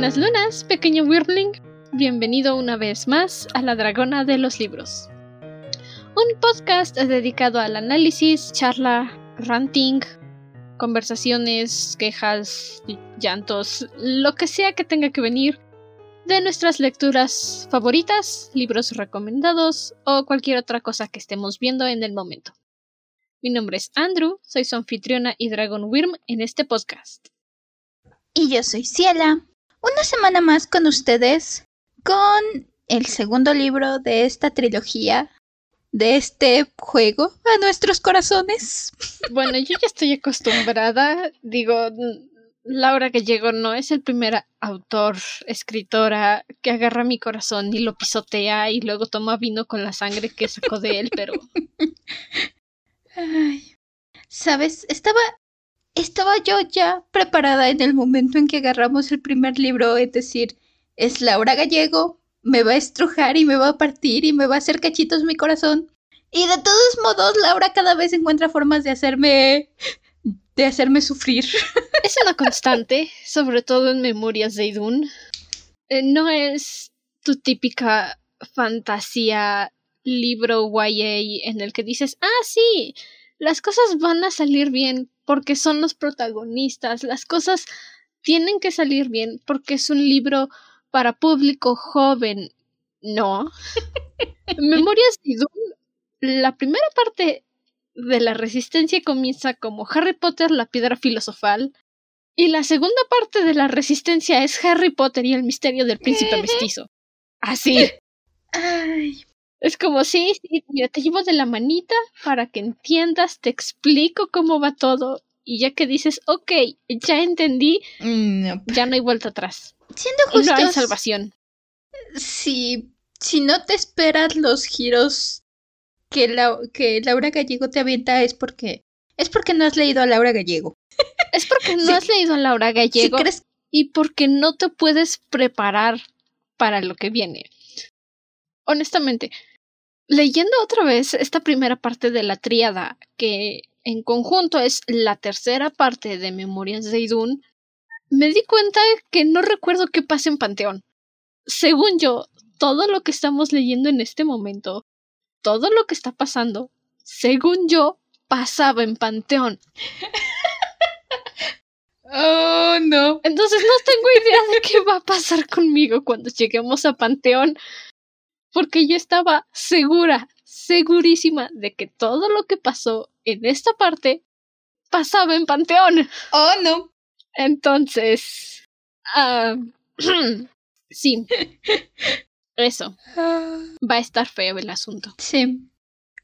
Buenas lunas, pequeño Wyrmling. Bienvenido una vez más a La Dragona de los Libros. Un podcast dedicado al análisis, charla, ranting, conversaciones, quejas, llantos, lo que sea que tenga que venir de nuestras lecturas favoritas, libros recomendados o cualquier otra cosa que estemos viendo en el momento. Mi nombre es Andrew, soy su anfitriona y Dragon Wyrm en este podcast. Y yo soy Ciela. Una semana más con ustedes con el segundo libro de esta trilogía, de este juego a nuestros corazones. Bueno, yo ya estoy acostumbrada. Digo, Laura Gallego no es el primer autor, escritora que agarra mi corazón y lo pisotea y luego toma vino con la sangre que sacó de él, pero... Ay. Sabes, estaba estaba yo ya preparada en el momento en que agarramos el primer libro, es decir, es Laura Gallego, me va a estrujar y me va a partir y me va a hacer cachitos mi corazón. Y de todos modos, Laura cada vez encuentra formas de hacerme de hacerme sufrir. Es una constante, sobre todo en Memorias de Idun. Eh, no es tu típica fantasía libro YA en el que dices, ah, sí, las cosas van a salir bien porque son los protagonistas, las cosas tienen que salir bien porque es un libro para público joven. No. Memorias de Idun, la primera parte de la resistencia comienza como Harry Potter, la piedra filosofal, y la segunda parte de la resistencia es Harry Potter y el misterio del príncipe mestizo. Así. Ay, es como, sí, sí, mira, te llevo de la manita para que entiendas, te explico cómo va todo. Y ya que dices, ok, ya entendí, no. ya no hay vuelta atrás. Siendo Y no hay justos, salvación. si, si no te esperas los giros que, la, que Laura Gallego te avienta es porque es porque no has leído a Laura Gallego. Es porque no Sí. has leído a Laura Si Gallego crees y porque no te puedes preparar para lo que viene. Honestamente, leyendo otra vez esta primera parte de la tríada, que en conjunto es la tercera parte de Memorias de Idun, me di cuenta que no recuerdo qué pasa en Panteón. Según yo, todo lo que estamos leyendo en este momento, todo lo que está pasando, según yo, pasaba en Panteón. Oh, no. Entonces no tengo idea de qué va a pasar conmigo cuando lleguemos a Panteón. Porque yo estaba segura, segurísima de que todo lo que pasó en esta parte pasaba en Panteón. Oh, no. Entonces... ah, sí. Eso. Ah, Va a estar feo el asunto. sí.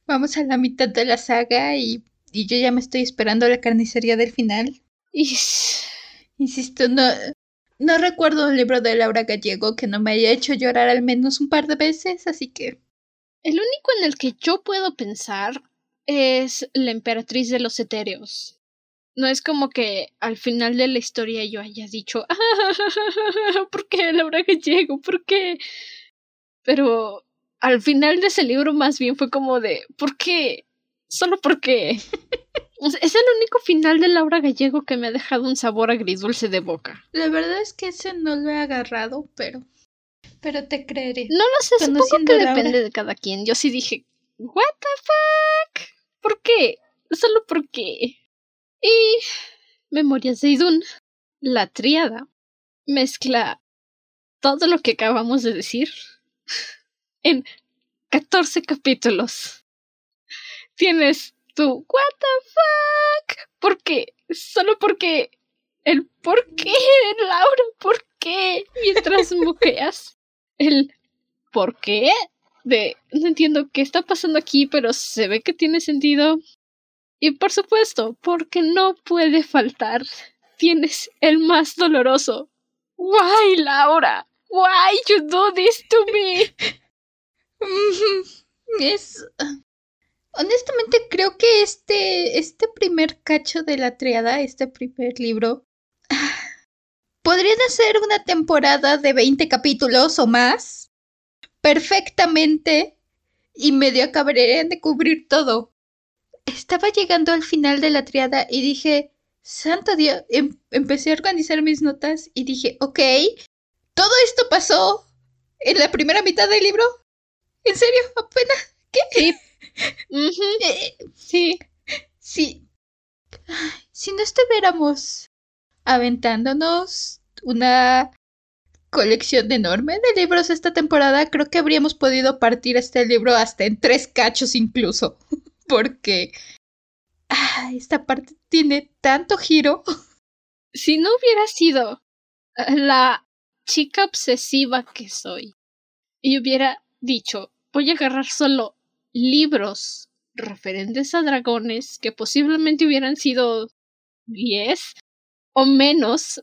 Vamos a la mitad de la saga y, y yo ya me estoy esperando la carnicería del final. Y... Insisto, no, no recuerdo un libro de Laura Gallego que no me haya hecho llorar al menos un par de veces, así que El único en el que yo puedo pensar es la emperatriz de los etéreos. No es como que al final de la historia yo haya dicho, "Ah, ¿por qué Laura Gallego? ¿Por qué? Pero al final de ese libro más bien fue como de, ¿por qué? Solo porque. Es el único final de Laura Gallego que me ha dejado un sabor agridulce de boca. la verdad es que ese no lo he agarrado, pero pero te creeré. No lo sé, supongo que Laura. depende de cada quien. Yo sí dije, ¿What the fuck? ¿Por qué? Solo porque. Y. Memorias de Idun, la triada, mezcla todo lo que acabamos de decir en 14 capítulos. Tienes tu What the fuck? ¿Por qué? Solo porque. El por qué, Laura, ¿por qué? Mientras moqueas. El ¿por qué? De no entiendo qué está pasando aquí, pero se ve que tiene sentido. Y por supuesto, porque no puede faltar, tienes el más doloroso. Why, Laura? Why you do this to me? Es honestamente creo que este este primer cacho de la triada, este primer libro podrían hacer una temporada de 20 capítulos o más perfectamente y medio acabarían de cubrir todo. Estaba llegando al final de la triada y dije, santo Dios, em- empecé a organizar mis notas y dije, ok, ¿Todo esto pasó en la primera mitad del libro? ¿En serio? ¿Apenas? ¿Qué? Eh, sí. sí. Ay, Si no estuviéramos aventándonos una colección enorme de libros esta temporada, creo que habríamos podido partir este libro hasta en tres cachos incluso. Porque ah, esta parte tiene tanto giro. Si no hubiera sido la chica obsesiva que soy y hubiera dicho, voy a agarrar solo libros referentes a dragones que posiblemente hubieran sido 10 o menos,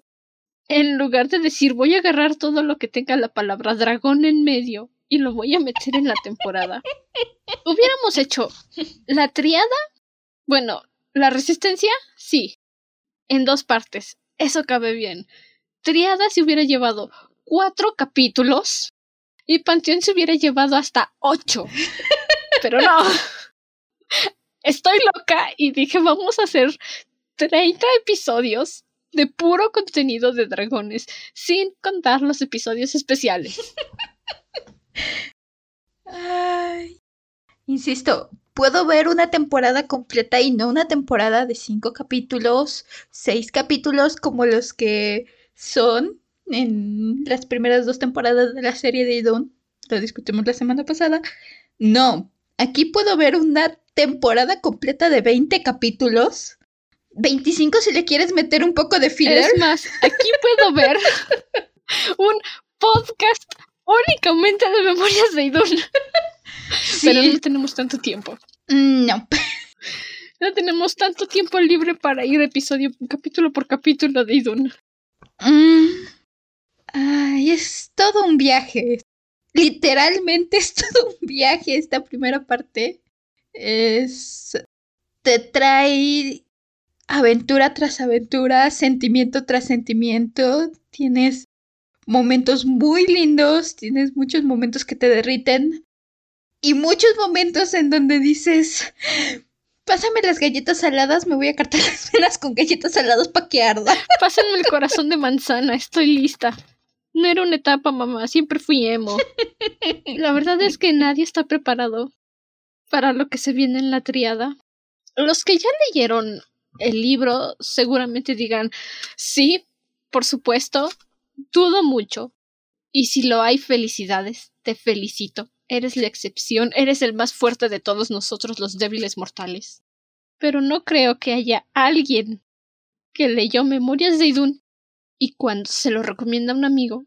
en lugar de decir voy a agarrar todo lo que tenga la palabra dragón en medio y lo voy a meter en la temporada. Hubiéramos hecho la triada, bueno, la resistencia, sí, en dos partes. Eso cabe bien. Triada se hubiera llevado cuatro capítulos y Panteón se hubiera llevado hasta ocho. Pero no. Estoy loca y dije vamos a hacer 30 episodios de puro contenido de dragones, sin contar los episodios especiales. Ay. Insisto, puedo ver una temporada completa y no una temporada de cinco capítulos, seis capítulos como los que son en las primeras dos temporadas de la serie de Idun. Lo discutimos la semana pasada. No, aquí puedo ver una temporada completa de 20 capítulos. 25 si le quieres meter un poco de filler. Es más, aquí puedo ver un podcast únicamente de memorias de Idun. Sí. Pero no tenemos tanto tiempo. No. No tenemos tanto tiempo libre para ir episodio, capítulo por capítulo de Idun. Mm. Ay, es todo un viaje. Literalmente es todo un viaje esta primera parte. Es... Te trae aventura tras aventura, sentimiento tras sentimiento. Tienes momentos muy lindos, tienes muchos momentos que te derriten y muchos momentos en donde dices, pásame las galletas saladas, me voy a cartar las venas con galletas saladas para que arda. Pásenme el corazón de manzana, estoy lista. No era una etapa, mamá, siempre fui emo. La verdad es que nadie está preparado para lo que se viene en la triada. Los que ya leyeron el libro seguramente digan, sí, por supuesto, dudo mucho. Y si lo hay, felicidades, te felicito. Eres la excepción, eres el más fuerte de todos nosotros los débiles mortales. Pero no creo que haya alguien que leyó Memorias de Idun y cuando se lo recomienda a un amigo,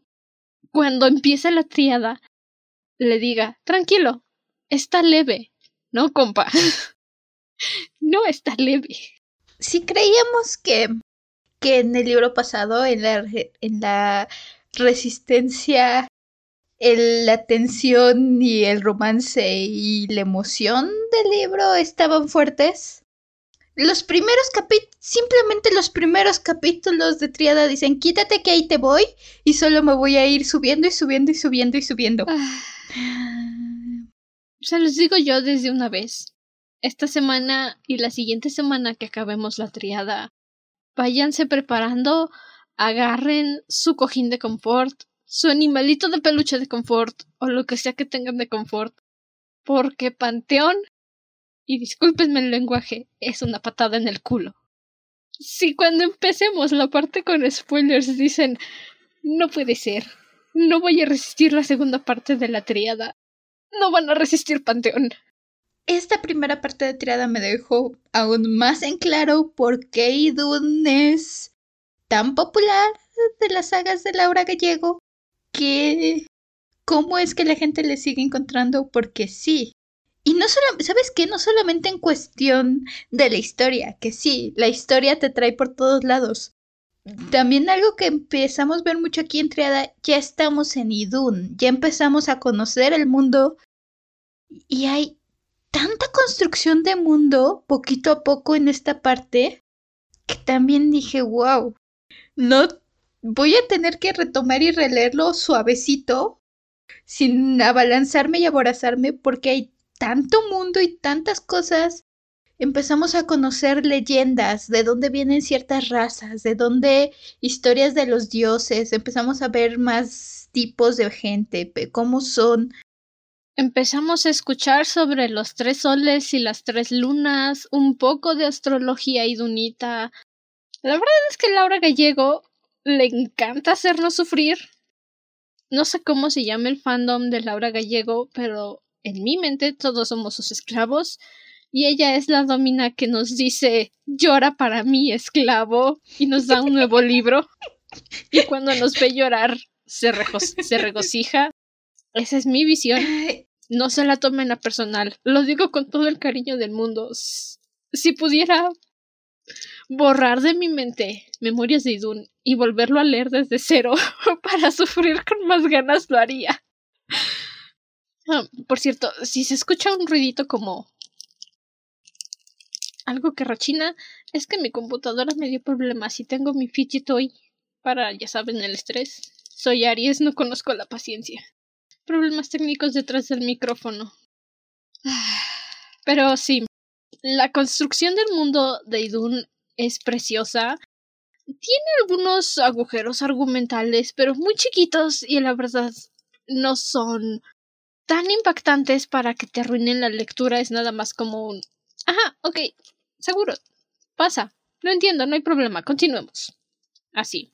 cuando empieza la triada, le diga, tranquilo, está leve. No, compa. no está leve. Si creíamos que, que en el libro pasado, en la, en la resistencia, el- la tensión y el romance y la emoción del libro estaban fuertes, los primeros capítulos, simplemente los primeros capítulos de Triada dicen, quítate que ahí te voy y solo me voy a ir subiendo y subiendo y subiendo y subiendo. Ah, Se los digo yo desde una vez. Esta semana y la siguiente semana que acabemos la triada, váyanse preparando, agarren su cojín de confort, su animalito de peluche de confort, o lo que sea que tengan de confort, porque Panteón, y discúlpenme el lenguaje, es una patada en el culo. Si cuando empecemos la parte con spoilers dicen, no puede ser, no voy a resistir la segunda parte de la triada, no van a resistir Panteón. Esta primera parte de Triada me dejó aún más en claro por qué Idun es tan popular de las sagas de Laura Gallego que cómo es que la gente le sigue encontrando porque sí. Y no solo, ¿sabes qué? No solamente en cuestión de la historia, que sí, la historia te trae por todos lados. También algo que empezamos a ver mucho aquí en Triada, ya estamos en Idun, ya empezamos a conocer el mundo y hay tanta construcción de mundo poquito a poco en esta parte que también dije, wow, no voy a tener que retomar y releerlo suavecito sin abalanzarme y aborazarme porque hay tanto mundo y tantas cosas. Empezamos a conocer leyendas, de dónde vienen ciertas razas, de dónde historias de los dioses, empezamos a ver más tipos de gente, cómo son. Empezamos a escuchar sobre los tres soles y las tres lunas, un poco de astrología y dunita. La verdad es que Laura Gallego le encanta hacernos sufrir. No sé cómo se llama el fandom de Laura Gallego, pero en mi mente todos somos sus esclavos y ella es la domina que nos dice llora para mí, esclavo, y nos da un nuevo libro. Y cuando nos ve llorar, se, regocija. Esa es mi visión. No se la tomen a personal. Lo digo con todo el cariño del mundo. Si pudiera borrar de mi mente Memorias de Idun y volverlo a leer desde cero para sufrir con más ganas, lo haría. Ah, por cierto, si se escucha un ruidito como algo que rachina, es que mi computadora me dio problemas y tengo mi fidget toy para, ya saben, el estrés. Soy Aries, no conozco la paciencia. Problemas técnicos detrás del micrófono. Pero sí, la construcción del mundo de Idun es preciosa. Tiene algunos agujeros argumentales, pero muy chiquitos y la verdad no son tan impactantes para que te arruinen la lectura. Es nada más como un... Ajá, ok, seguro. Pasa. Lo entiendo, no hay problema. Continuemos. Así.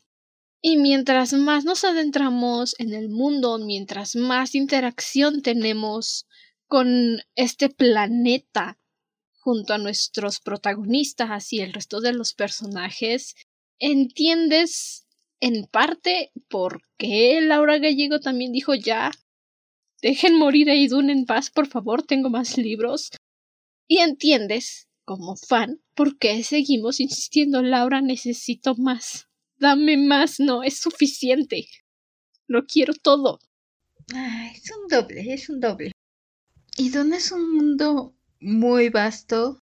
Y mientras más nos adentramos en el mundo, mientras más interacción tenemos con este planeta junto a nuestros protagonistas y el resto de los personajes, entiendes en parte por qué Laura Gallego también dijo ya, dejen morir a Idun en paz, por favor, tengo más libros. Y entiendes, como fan, por qué seguimos insistiendo, Laura, necesito más. Dame más, no es suficiente. Lo quiero todo. es un doble, es un doble. Idun es un mundo muy vasto.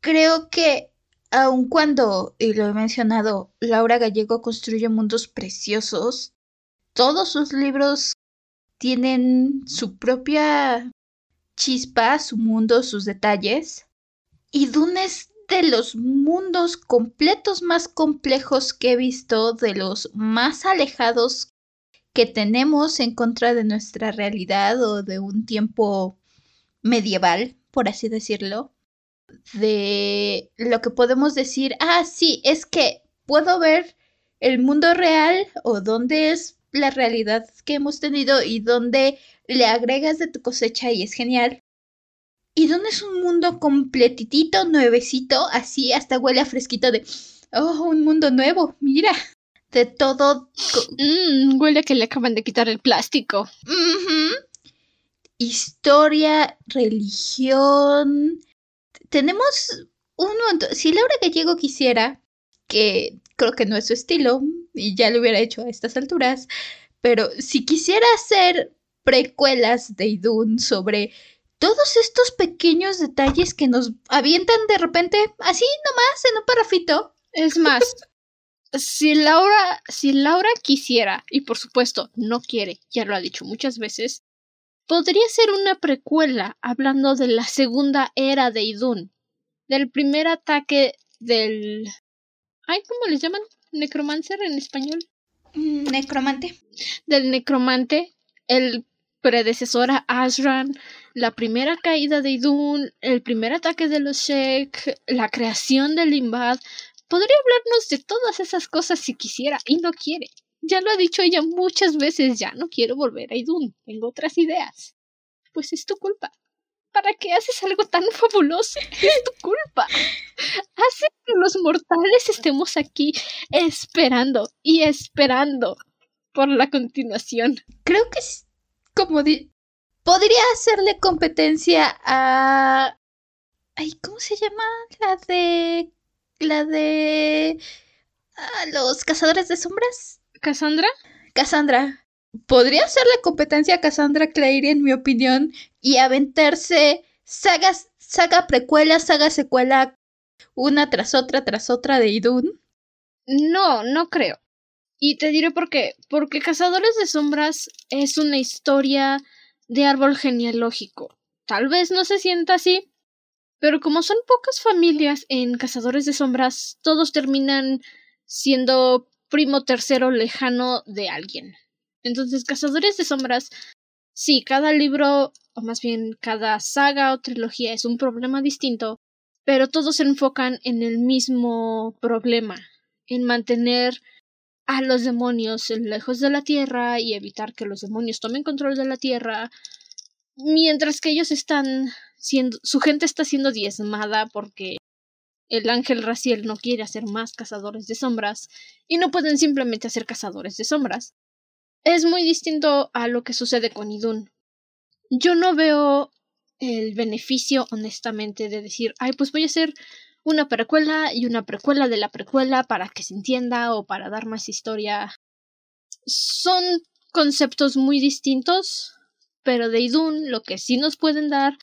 Creo que aun cuando, y lo he mencionado, Laura Gallego construye mundos preciosos, todos sus libros tienen su propia chispa, su mundo, sus detalles. Y Dune es de los mundos completos más complejos que he visto, de los más alejados que tenemos en contra de nuestra realidad o de un tiempo medieval por así decirlo, de lo que podemos decir, ah, sí, es que puedo ver el mundo real o dónde es la realidad que hemos tenido y dónde le agregas de tu cosecha y es genial. Y dónde es un mundo completitito, nuevecito, así hasta huele a fresquito de, oh, un mundo nuevo, mira, de todo. Mm, huele a que le acaban de quitar el plástico historia, religión. Tenemos un montón. Si Laura Gallego quisiera, que creo que no es su estilo, y ya lo hubiera hecho a estas alturas, pero si quisiera hacer precuelas de Idun sobre todos estos pequeños detalles que nos avientan de repente, así nomás, en un parrafito. Es más, si Laura, si Laura quisiera, y por supuesto no quiere, ya lo ha dicho muchas veces, podría ser una precuela hablando de la segunda era de Idun, del primer ataque del... Ay, ¿cómo les llaman? ¿Necromancer en español? Mm, necromante. Del necromante, el predecesor a Asran, la primera caída de Idun, el primer ataque de los Sheik, la creación del Limbad. Podría hablarnos de todas esas cosas si quisiera y no quiere. Ya lo ha dicho ella muchas veces, ya no quiero volver a Idun, tengo otras ideas. Pues es tu culpa. ¿Para qué haces algo tan fabuloso? Es tu culpa. Hace que los mortales estemos aquí esperando y esperando por la continuación. Creo que es como di podría hacerle competencia a ay, ¿cómo se llama? La de la de a los cazadores de sombras. ¿Cassandra? Cassandra. Podría ser la competencia a Cassandra Clary, en mi opinión, y aventarse sagas, saga precuela, saga secuela, una tras otra, tras otra de Idun. No, no creo. Y te diré por qué. Porque Cazadores de Sombras es una historia de árbol genealógico. Tal vez no se sienta así, pero como son pocas familias en Cazadores de Sombras, todos terminan siendo primo tercero lejano de alguien. Entonces, Cazadores de Sombras, sí, cada libro, o más bien cada saga o trilogía es un problema distinto, pero todos se enfocan en el mismo problema, en mantener a los demonios lejos de la Tierra y evitar que los demonios tomen control de la Tierra, mientras que ellos están siendo, su gente está siendo diezmada porque el ángel Raciel no quiere hacer más cazadores de sombras y no pueden simplemente hacer cazadores de sombras. Es muy distinto a lo que sucede con Idun. Yo no veo el beneficio, honestamente, de decir, ay, pues voy a hacer una precuela y una precuela de la precuela para que se entienda o para dar más historia. Son conceptos muy distintos, pero de Idun lo que sí nos pueden dar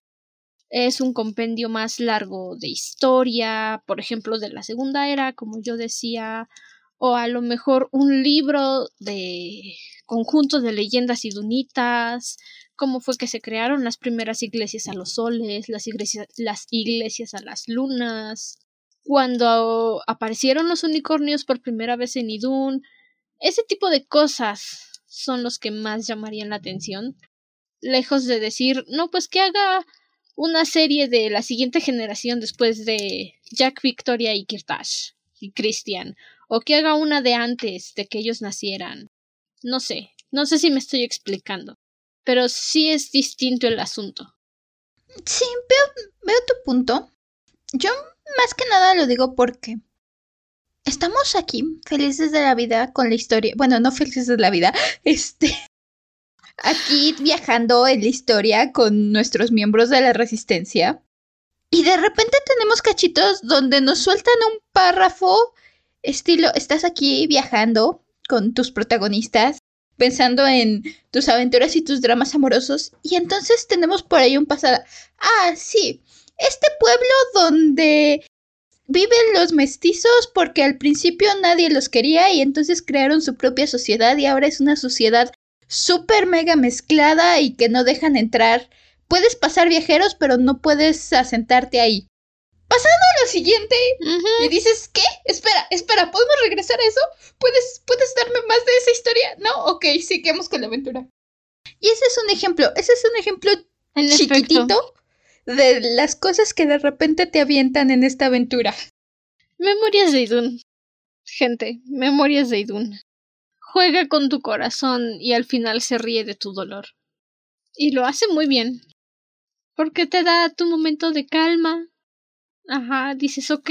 es un compendio más largo de historia, por ejemplo, de la Segunda Era, como yo decía, o a lo mejor un libro de conjunto de leyendas idunitas, cómo fue que se crearon las primeras iglesias a los soles, las iglesias, las iglesias a las lunas, cuando aparecieron los unicornios por primera vez en Idun, ese tipo de cosas son los que más llamarían la atención, lejos de decir, no, pues que haga una serie de la siguiente generación después de Jack Victoria y Kirtash y Christian, o que haga una de antes de que ellos nacieran. No sé, no sé si me estoy explicando pero sí es distinto el asunto. Sí, veo, tu punto. Yo más que nada lo digo porque estamos aquí felices de la vida con la historia. Bueno, no felices de la vida. Este. Aquí viajando en la historia con nuestros miembros de la resistencia. Y de repente tenemos cachitos donde nos sueltan un párrafo estilo, estás aquí viajando con tus protagonistas pensando en tus aventuras y tus dramas amorosos. Y entonces tenemos por ahí un pasado. Ah, sí. Este pueblo donde viven los mestizos porque al principio nadie los quería y entonces crearon su propia sociedad y ahora es una sociedad súper mega mezclada y que no dejan entrar. Puedes pasar viajeros, pero no puedes asentarte ahí. Pasando a lo siguiente, y dices, ¿qué? Espera, espera, ¿podemos regresar a eso? ¿Puedes, ¿Puedes darme más de esa historia? No, ok, sigamos con la aventura. Y ese es un ejemplo, ese es un ejemplo chiquitito de las cosas que de repente te avientan en esta aventura. Memorias de Idun. Gente, memorias de Idun. Juega con tu corazón y al final se ríe de tu dolor. Y lo hace muy bien. Porque te da tu momento de calma, Ajá, dices, ok,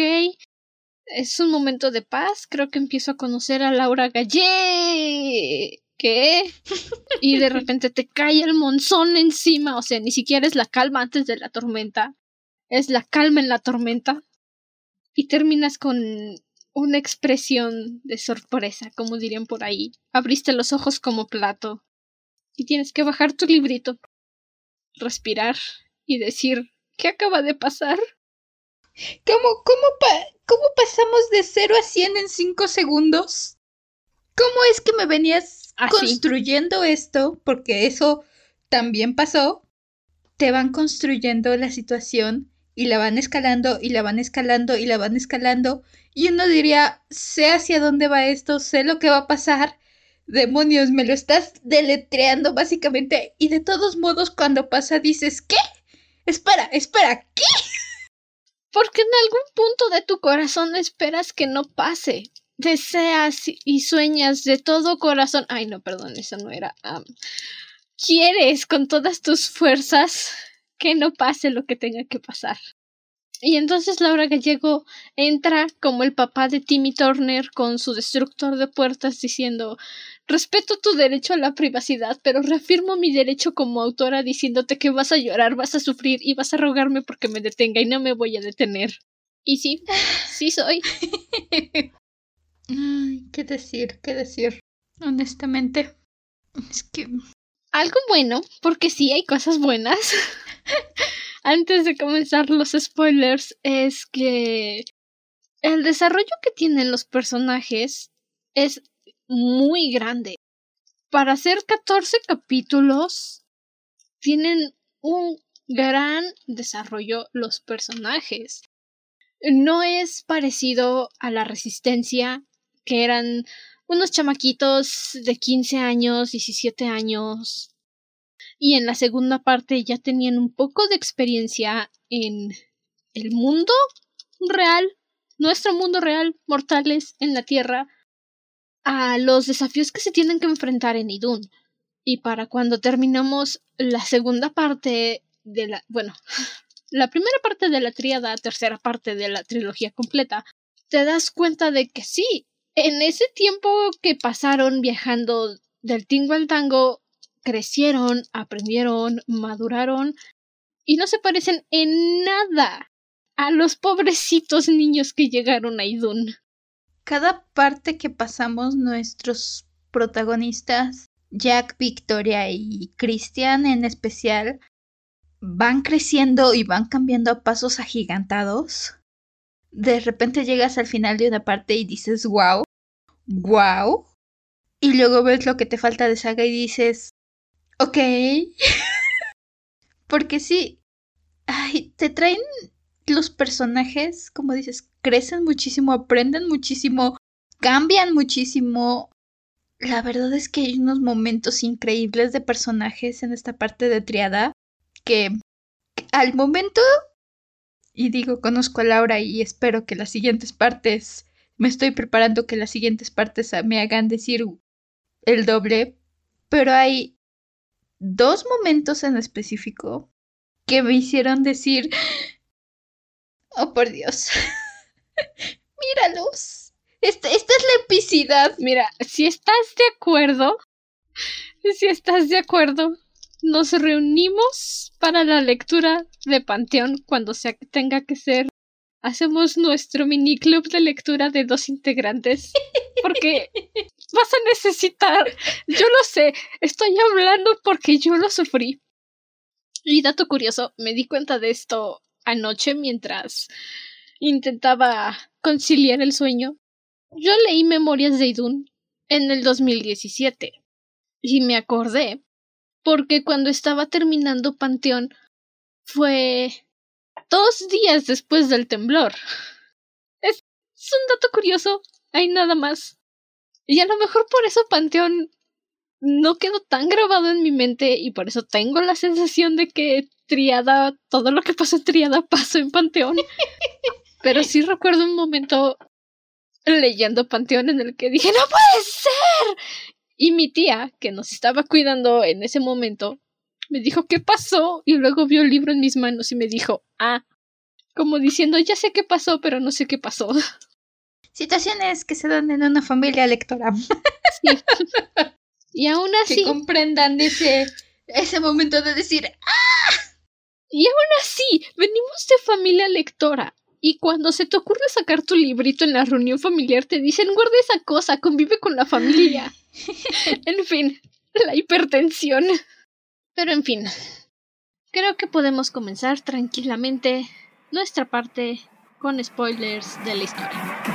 es un momento de paz, creo que empiezo a conocer a Laura Gallé. ¿Qué? y de repente te cae el monzón encima, o sea, ni siquiera es la calma antes de la tormenta, es la calma en la tormenta. Y terminas con una expresión de sorpresa, como dirían por ahí. Abriste los ojos como plato. Y tienes que bajar tu librito, respirar y decir, ¿qué acaba de pasar? ¿Cómo, cómo, cómo pasamos de 0 a 100 en 5 segundos? ¿Cómo es que me venías construyendo esto? Porque eso también pasó. Te van construyendo la situación y la van escalando y la van escalando y la van escalando. Y uno diría, sé hacia dónde va esto, sé lo que va a pasar. Demonios, me lo estás deletreando básicamente. Y de todos modos, cuando pasa, dices, ¿qué? Espera, espera, ¿qué? Porque en algún punto de tu corazón esperas que no pase. Deseas y sueñas de todo corazón. Ay, no, perdón, eso no era. quieres con todas tus fuerzas que no pase lo que tenga que pasar. Y entonces Laura Gallego entra como el papá de Timmy Turner con su destructor de puertas diciendo Respeto tu derecho a la privacidad, pero reafirmo mi derecho como autora diciéndote que vas a llorar, vas a sufrir y vas a rogarme porque me detenga y no me voy a detener. Y sí, sí soy. Ay, qué decir, qué decir. Honestamente, es que... Algo bueno, porque sí hay cosas buenas. Antes de comenzar los spoilers, es que el desarrollo que tienen los personajes es muy grande. Para hacer 14 capítulos, tienen un gran desarrollo los personajes. No es parecido a la resistencia, que eran unos chamaquitos de 15 años, 17 años. Y en la segunda parte ya tenían un poco de experiencia en el mundo real, nuestro mundo real, mortales en la Tierra, a los desafíos que se tienen que enfrentar en Idun. Y para cuando terminamos la segunda parte de la, bueno, la primera parte de la tríada, tercera parte de la trilogía completa, te das cuenta de que sí, en ese tiempo que pasaron viajando del tingo al tango, crecieron, aprendieron, maduraron y no se parecen en nada a los pobrecitos niños que llegaron a Idun. Cada parte que pasamos nuestros protagonistas, Jack, Victoria y Christian en especial, van creciendo y van cambiando a pasos agigantados. De repente llegas al final de una parte y dices, wow, wow. Y luego ves lo que te falta de saga y dices, ok. Porque sí, ay, te traen los personajes, como dices, crecen muchísimo, aprenden muchísimo, cambian muchísimo. La verdad es que hay unos momentos increíbles de personajes en esta parte de Triada que al momento, y digo, conozco a Laura y espero que las siguientes partes, me estoy preparando que las siguientes partes me hagan decir el doble, pero hay dos momentos en específico que me hicieron decir, oh por Dios, míralos. Esta, esta es la epicidad. Mira, si estás de acuerdo, si estás de acuerdo, nos reunimos para la lectura de Panteón cuando sea que tenga que ser. Hacemos nuestro mini club de lectura de dos integrantes. Porque vas a necesitar. Yo lo sé, estoy hablando porque yo lo sufrí. Y dato curioso, me di cuenta de esto anoche mientras intentaba conciliar el sueño. Yo leí Memorias de Idun en el 2017 y me acordé porque cuando estaba terminando Panteón fue dos días después del temblor. Es, un dato curioso, hay nada más. Y a lo mejor por eso Panteón no quedó tan grabado en mi mente y por eso tengo la sensación de que Triada, todo lo que pasó en Triada pasó en Panteón. Pero sí recuerdo un momento leyendo Panteón en el que dije, ¡No puede ser! Y mi tía, que nos estaba cuidando en ese momento, me dijo ¿qué pasó? Y luego vio el libro en mis manos y me dijo, ah, como diciendo, ya sé qué pasó, pero no sé qué pasó. Situaciones que se dan en una familia lectora. Sí. Y aún así. Que comprendan ese, ese momento de decir, ¡ah! Y aún así, venimos de familia lectora. Y cuando se te ocurre sacar tu librito en la reunión familiar, te dicen, guarda esa cosa, convive con la familia. en fin, la hipertensión. Pero en fin, creo que podemos comenzar tranquilamente nuestra parte con spoilers de la historia.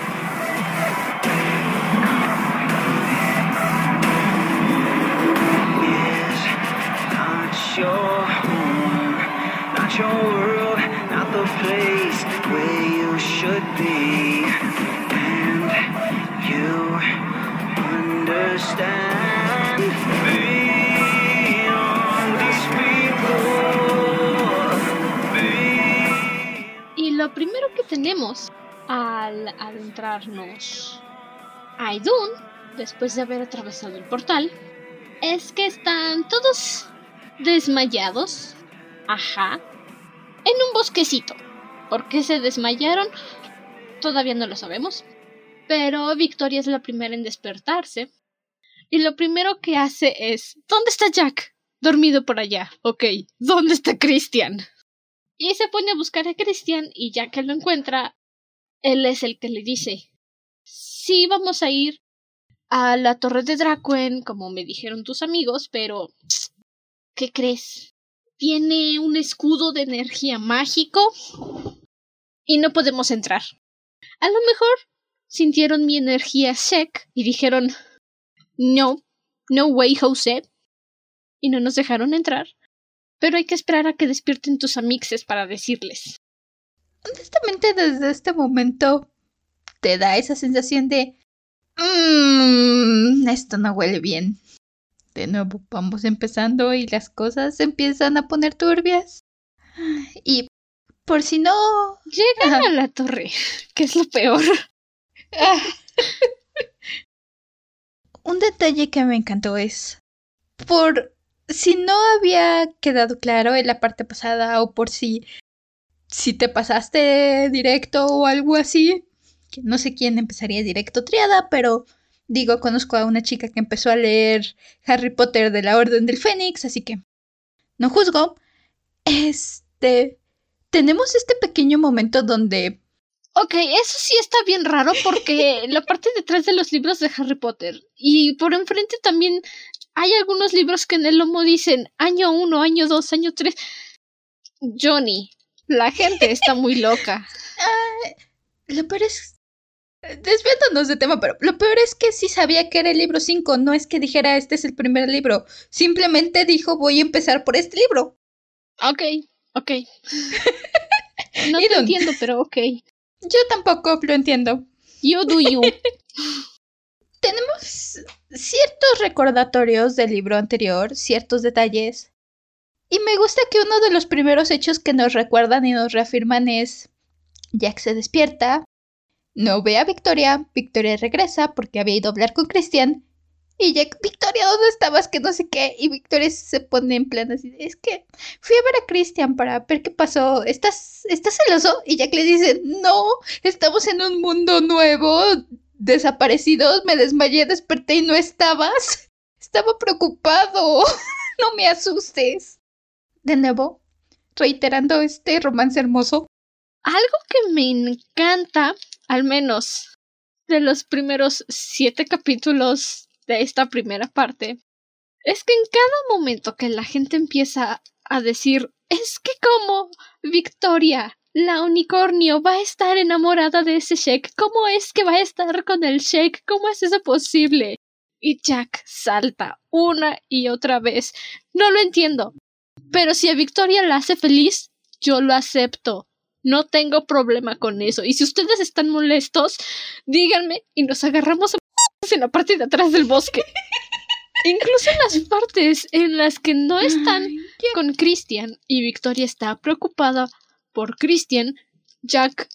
Y lo primero que tenemos al adentrarnos a Idun, después de haber atravesado el portal, es que están todos desmayados, ajá, en un bosquecito. ¿Por qué se desmayaron? Todavía no lo sabemos. Pero Victoria es la primera en despertarse. Y lo primero que hace es ¿Dónde está Jack? Dormido por allá. Ok. ¿Dónde está Christian? Y se pone a buscar a Christian y ya que lo encuentra, él es el que le dice Sí, vamos a ir a la torre de Dracuen, como me dijeron tus amigos, pero ¿qué crees? Tiene un escudo de energía mágico y no podemos entrar. A lo mejor sintieron mi energía sec y dijeron no, no way, Jose. Y no nos dejaron entrar. Pero hay que esperar a que despierten tus amixes para decirles. Honestamente, desde este momento te da esa sensación de Mmm, esto no huele bien. De nuevo, vamos empezando y las cosas empiezan a poner turbias. Y por si no... Llegan a la torre, que es lo peor. Ah. Un detalle que me encantó es, por si no había quedado claro en la parte pasada o por si, si te pasaste directo o algo así, que no sé quién empezaría directo triada, pero digo, conozco a una chica que empezó a leer Harry Potter de la Orden del Fénix, así que no juzgo. Este, tenemos este pequeño momento donde Ok, eso sí está bien raro porque la parte detrás de los libros de Harry Potter y por enfrente también hay algunos libros que en el lomo dicen año 1, año 2, año 3. Johnny, la gente está muy loca. Ah, lo peor es... Desviándonos de tema, pero lo peor es que sí sabía que era el libro 5, no es que dijera este es el primer libro, simplemente dijo voy a empezar por este libro. Ok, ok. No te entiendo, pero ok. Yo tampoco lo entiendo. You do you. Tenemos ciertos recordatorios del libro anterior, ciertos detalles. Y me gusta que uno de los primeros hechos que nos recuerdan y nos reafirman es Jack se despierta, no ve a Victoria, Victoria regresa porque había ido a hablar con Christian y Jack, Victoria, ¿dónde estabas? Que no sé qué. Y Victoria se pone en plan así. Es que fui a ver a Christian para ver qué pasó. ¿Estás, ¿Estás celoso? Y Jack le dice, no, estamos en un mundo nuevo. Desaparecidos, me desmayé, desperté y no estabas. Estaba preocupado. no me asustes. De nuevo, reiterando este romance hermoso. Algo que me encanta, al menos de los primeros siete capítulos de esta primera parte es que en cada momento que la gente empieza a decir es que como Victoria, la unicornio, va a estar enamorada de ese Shake, ¿cómo es que va a estar con el Shake? ¿Cómo es eso posible? Y Jack salta una y otra vez. No lo entiendo. Pero si a Victoria la hace feliz, yo lo acepto. No tengo problema con eso. Y si ustedes están molestos, díganme y nos agarramos a en la parte de atrás del bosque. Incluso en las partes en las que no están con Christian y Victoria está preocupada por Christian, Jack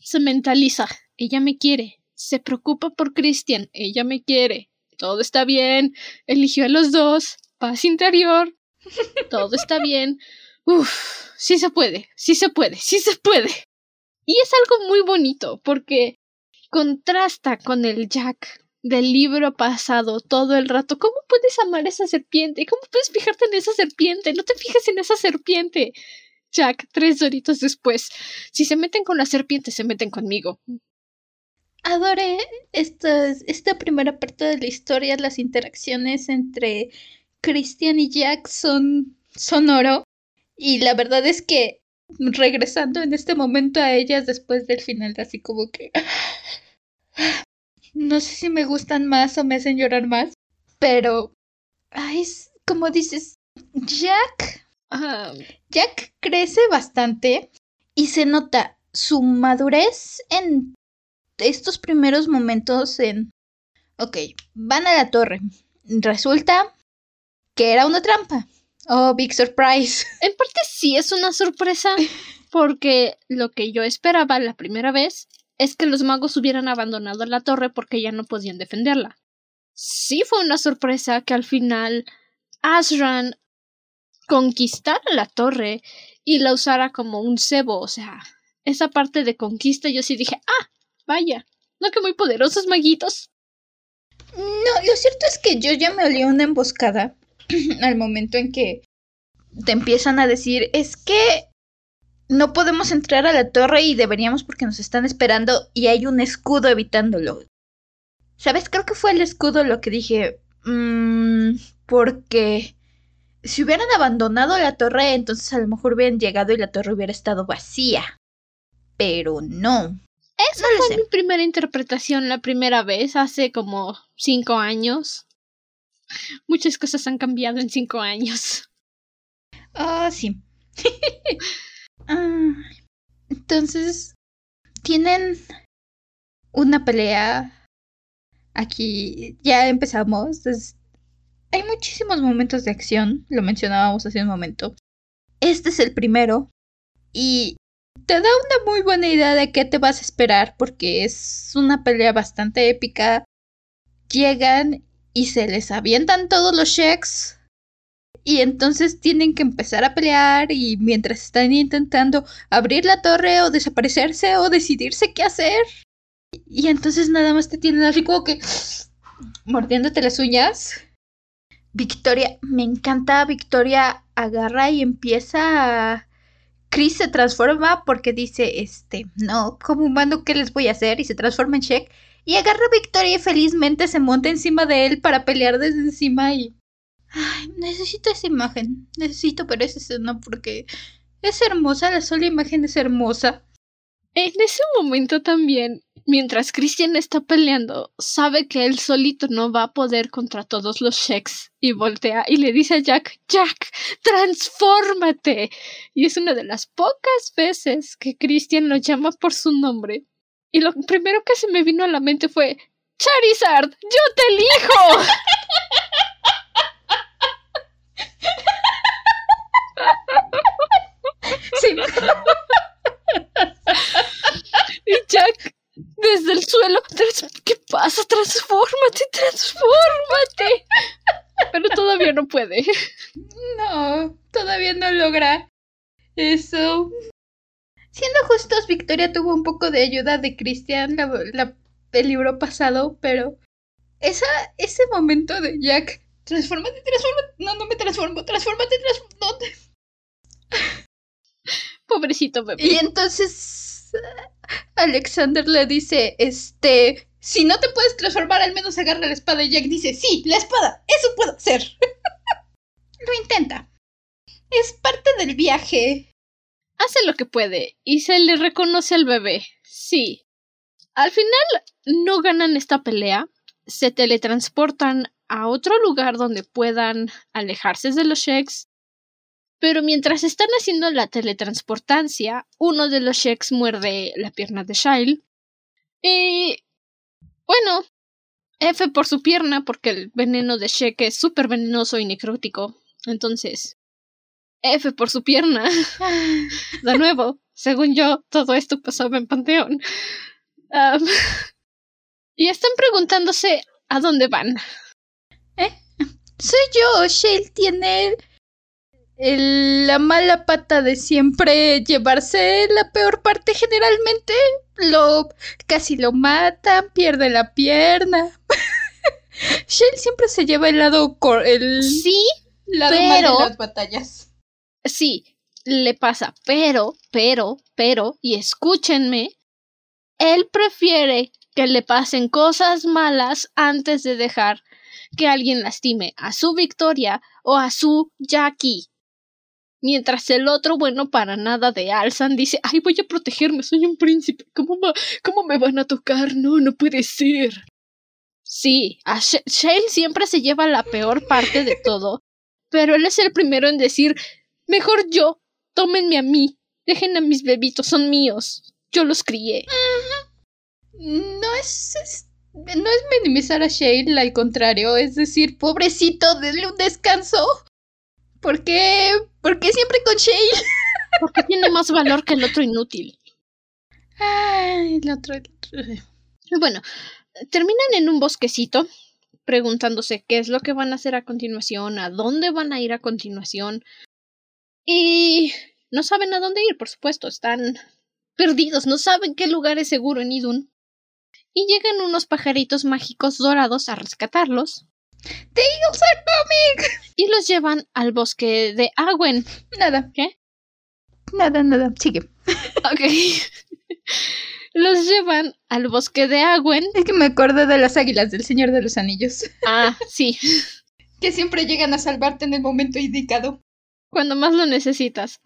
se mentaliza. Ella me quiere. Se preocupa por Christian. Ella me quiere. Todo está bien. Eligió a los dos. Paz interior. Todo está bien. Uf, sí se puede. Sí se puede. Sí se puede. Y es algo muy bonito porque contrasta con el Jack del libro pasado todo el rato. ¿Cómo puedes amar a esa serpiente? ¿Cómo puedes fijarte en esa serpiente? No te fijes en esa serpiente. Jack, tres doritos después. Si se meten con la serpiente, se meten conmigo. Adoré esta, esta primera parte de la historia, las interacciones entre Christian y Jack son, son oro. Y la verdad es que regresando en este momento a ellas después del final, así como que no sé si me gustan más o me hacen llorar más, pero, ay, como dices, Jack, Jack crece bastante y se nota su madurez en estos primeros momentos en, ok, van a la torre, resulta que era una trampa. Oh, big surprise. En parte sí es una sorpresa, porque lo que yo esperaba la primera vez es que los magos hubieran abandonado la torre porque ya no podían defenderla. Sí fue una sorpresa que al final Asran conquistara la torre y la usara como un cebo, o sea, esa parte de conquista yo sí dije, ah, vaya, no que muy poderosos maguitos. No, lo cierto es que yo ya me olí una emboscada al momento en que te empiezan a decir, es que no podemos entrar a la torre y deberíamos porque nos están esperando y hay un escudo evitándolo. ¿Sabes? Creo que fue el escudo lo que dije. Mmm, porque si hubieran abandonado la torre, entonces a lo mejor hubieran llegado y la torre hubiera estado vacía. Pero no. Esa fue mi primera interpretación la primera vez, hace como cinco años. Muchas cosas han cambiado en cinco años. Ah, sí. Ah, entonces, tienen una pelea aquí ya empezamos. Hay muchísimos momentos de acción, lo mencionábamos hace un momento. Este es el primero y te da una muy buena idea de qué te vas a esperar porque es una pelea bastante épica. Llegan y se les avientan todos los checks y entonces tienen que empezar a pelear y mientras están intentando abrir la torre o desaparecerse o decidirse qué hacer. Y entonces nada más te tienen así como que mordiéndote las uñas. Victoria, me encanta, Victoria agarra y empieza a... Chris se transforma porque dice, este, no, como humano, ¿qué les voy a hacer? Y se transforma en Shek. Y agarra a Victoria y felizmente se monta encima de él para pelear desde encima y... Ay, necesito esa imagen. Necesito ver esa escena porque es hermosa, la sola imagen es hermosa. En ese momento también, mientras Christian está peleando, sabe que él solito no va a poder contra todos los Sheks y voltea y le dice a Jack, Jack, transfórmate. Y es una de las pocas veces que Christian lo llama por su nombre. Y lo primero que se me vino a la mente fue, Charizard, yo te elijo. Sí. Y Jack, desde el suelo, "Trans- ¿qué pasa? Transfórmate, transfórmate. Pero todavía no puede. No, todavía no logra eso. Siendo justos, Victoria tuvo un poco de ayuda de Christian la, la- el libro pasado, pero esa, ese momento de Jack, transfórmate, transfórmate, no, no me transformo, transfórmate, transfórmate. Pobrecito bebé. Y entonces Alexander le dice, este, si no te puedes transformar, al menos agarra la espada. Y Jack dice, sí, la espada, eso puedo hacer. Lo intenta. Es parte del viaje. Hace lo que puede y se le reconoce al bebé. Sí. Al final no ganan esta pelea. Se teletransportan a otro lugar donde puedan alejarse de los Sheks. Pero mientras están haciendo la teletransportancia, uno de los Sheks muerde la pierna de Shail. Y. Bueno. F por su pierna, porque el veneno de Shek es súper venenoso y necrótico. Entonces. F por su pierna. De nuevo, según yo, todo esto pasaba en Panteón. Y están preguntándose a dónde van. Soy yo, Shale tiene el- la mala pata de siempre llevarse la peor parte generalmente. Lo casi lo matan, pierde la pierna. Shale siempre se lleva el lado cor- el Sí, lado mal pero- de las batallas. Sí, le pasa, pero, pero, pero, y escúchenme, él prefiere que le pasen cosas malas antes de dejar que alguien lastime a su Victoria o a su Jackie. Mientras el otro, bueno, para nada de Alsan, dice, ay, voy a protegerme, soy un príncipe, ¿cómo, va- cómo me van a tocar? No, no puede ser. Sí, a Sh- Shale siempre se lleva la peor parte de todo, pero él es el primero en decir, mejor yo, tómenme a mí, dejen a mis bebitos, son míos, yo los crié. No es, es- no es minimizar a Shale, al contrario, es decir, pobrecito, denle un descanso. ¿Por qué? ¿Por qué siempre con Shale? Porque tiene más valor que el otro inútil. Ay, el otro, el otro. Bueno, terminan en un bosquecito, preguntándose qué es lo que van a hacer a continuación, a dónde van a ir a continuación. Y no saben a dónde ir, por supuesto, están perdidos, no saben qué lugar es seguro en Idun. Y llegan unos pajaritos mágicos dorados a rescatarlos The Eagles are coming. y los llevan al bosque de Aguen. Nada. ¿Qué? Nada, nada. Sigue. Ok. los llevan al bosque de Aguen. Es que me acuerdo de las águilas del Señor de los Anillos. Ah, sí, Que siempre llegan a salvarte en el momento indicado. Cuando más lo necesitas.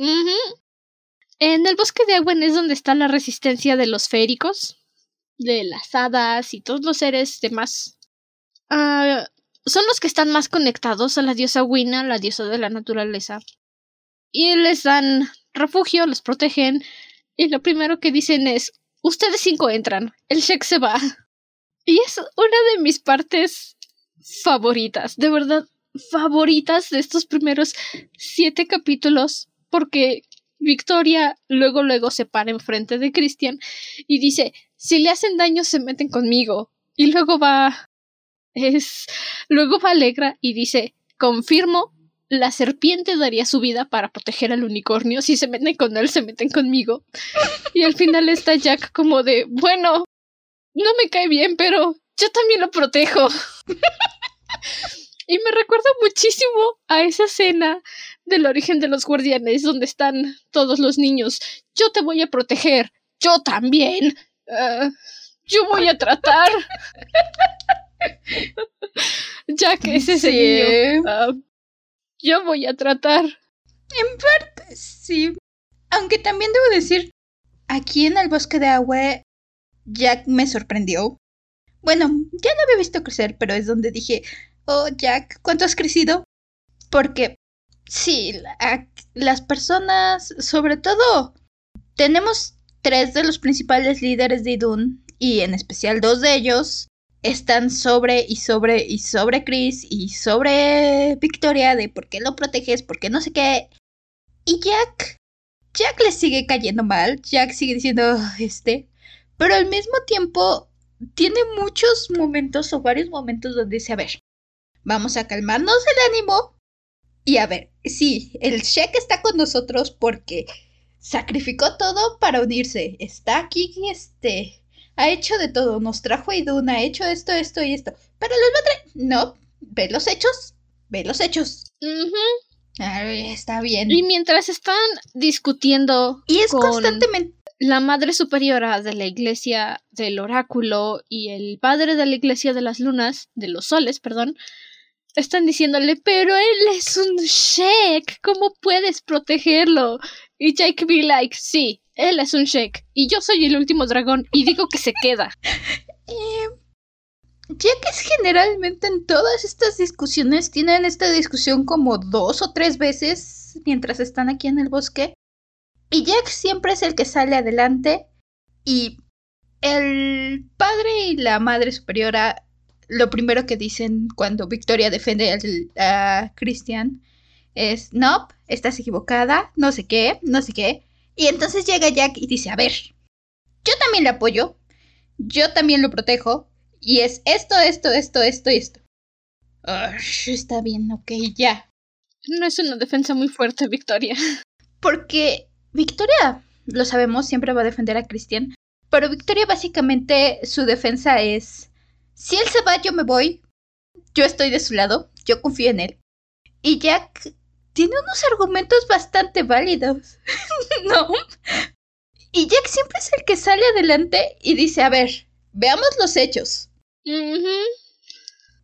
En el bosque de Aguen es donde está la resistencia de los féricos, de las hadas y todos los seres demás. Ah, son los que están más conectados a la diosa Wina, la diosa de la naturaleza. Y les dan refugio, los protegen. Y lo primero que dicen es: Ustedes cinco entran, el Shek se va. Y es una de mis partes favoritas, de verdad, favoritas de estos primeros siete capítulos, porque Victoria luego luego se para enfrente de Christian y dice si le hacen daño se meten conmigo. Y luego va es luego va Alegra y dice confirmo la serpiente daría su vida para proteger al unicornio. Si se meten con él, se meten conmigo. Y al final está Jack como de, bueno, no me cae bien, pero yo también lo protejo. y me recuerda muchísimo a esa escena del origen de los guardianes, donde están todos los niños. Yo te voy a proteger. Yo también. Ah, yo voy a tratar. Jack es ese niño. Ah, yo voy a tratar. En parte, sí. Aunque también debo decir, aquí en el bosque de agua, Jack me sorprendió. Bueno, ya lo había visto crecer, pero es donde dije, oh Jack, ¿cuánto has crecido? Porque, sí, las personas, sobre todo, tenemos tres de los principales líderes de Idun, y en especial dos de ellos, están sobre y sobre y sobre Chris y sobre Victoria de por qué lo proteges, por qué no sé qué. Y Jack, Jack le sigue cayendo mal, Jack sigue diciendo este, pero al mismo tiempo tiene muchos momentos o varios momentos donde dice, a ver, vamos a calmarnos el ánimo y a ver, sí, el Shek está con nosotros porque sacrificó todo para unirse, está aquí, este, ha hecho de todo, nos trajo a Idun, ha hecho esto, esto y esto. Pero los va a traer. No, ve los hechos, ve los hechos. está bien. Y mientras están discutiendo. Y es constantemente. La madre superiora de la iglesia del oráculo y el padre de la iglesia de las lunas, de los soles, perdón, están diciéndole, pero él es un Sheik, ¿cómo puedes protegerlo? Y Jake be like, sí, él es un Sheik y yo soy el último dragón y digo que se queda. Eh, ya que es generalmente en todas estas discusiones tienen esta discusión como dos o tres veces mientras están aquí en el bosque. Y Jack siempre es el que sale adelante y el padre y la madre superiora lo primero que dicen cuando Victoria defiende a Christian es, no, estás equivocada, no sé qué, no sé qué. Y entonces llega Jack y dice, a ver, yo también le apoyo, yo también lo protejo, y es esto, esto, esto, esto y esto. está bien, ok, ya. No es una defensa muy fuerte, Victoria. Porque Victoria, lo sabemos, siempre va a defender a Christian, pero Victoria básicamente su defensa es, si él se va, yo me voy, yo estoy de su lado, yo confío en él. Y Jack tiene unos argumentos bastante válidos, ¿no? Y Jack siempre es el que sale adelante y dice, a ver, veamos los hechos.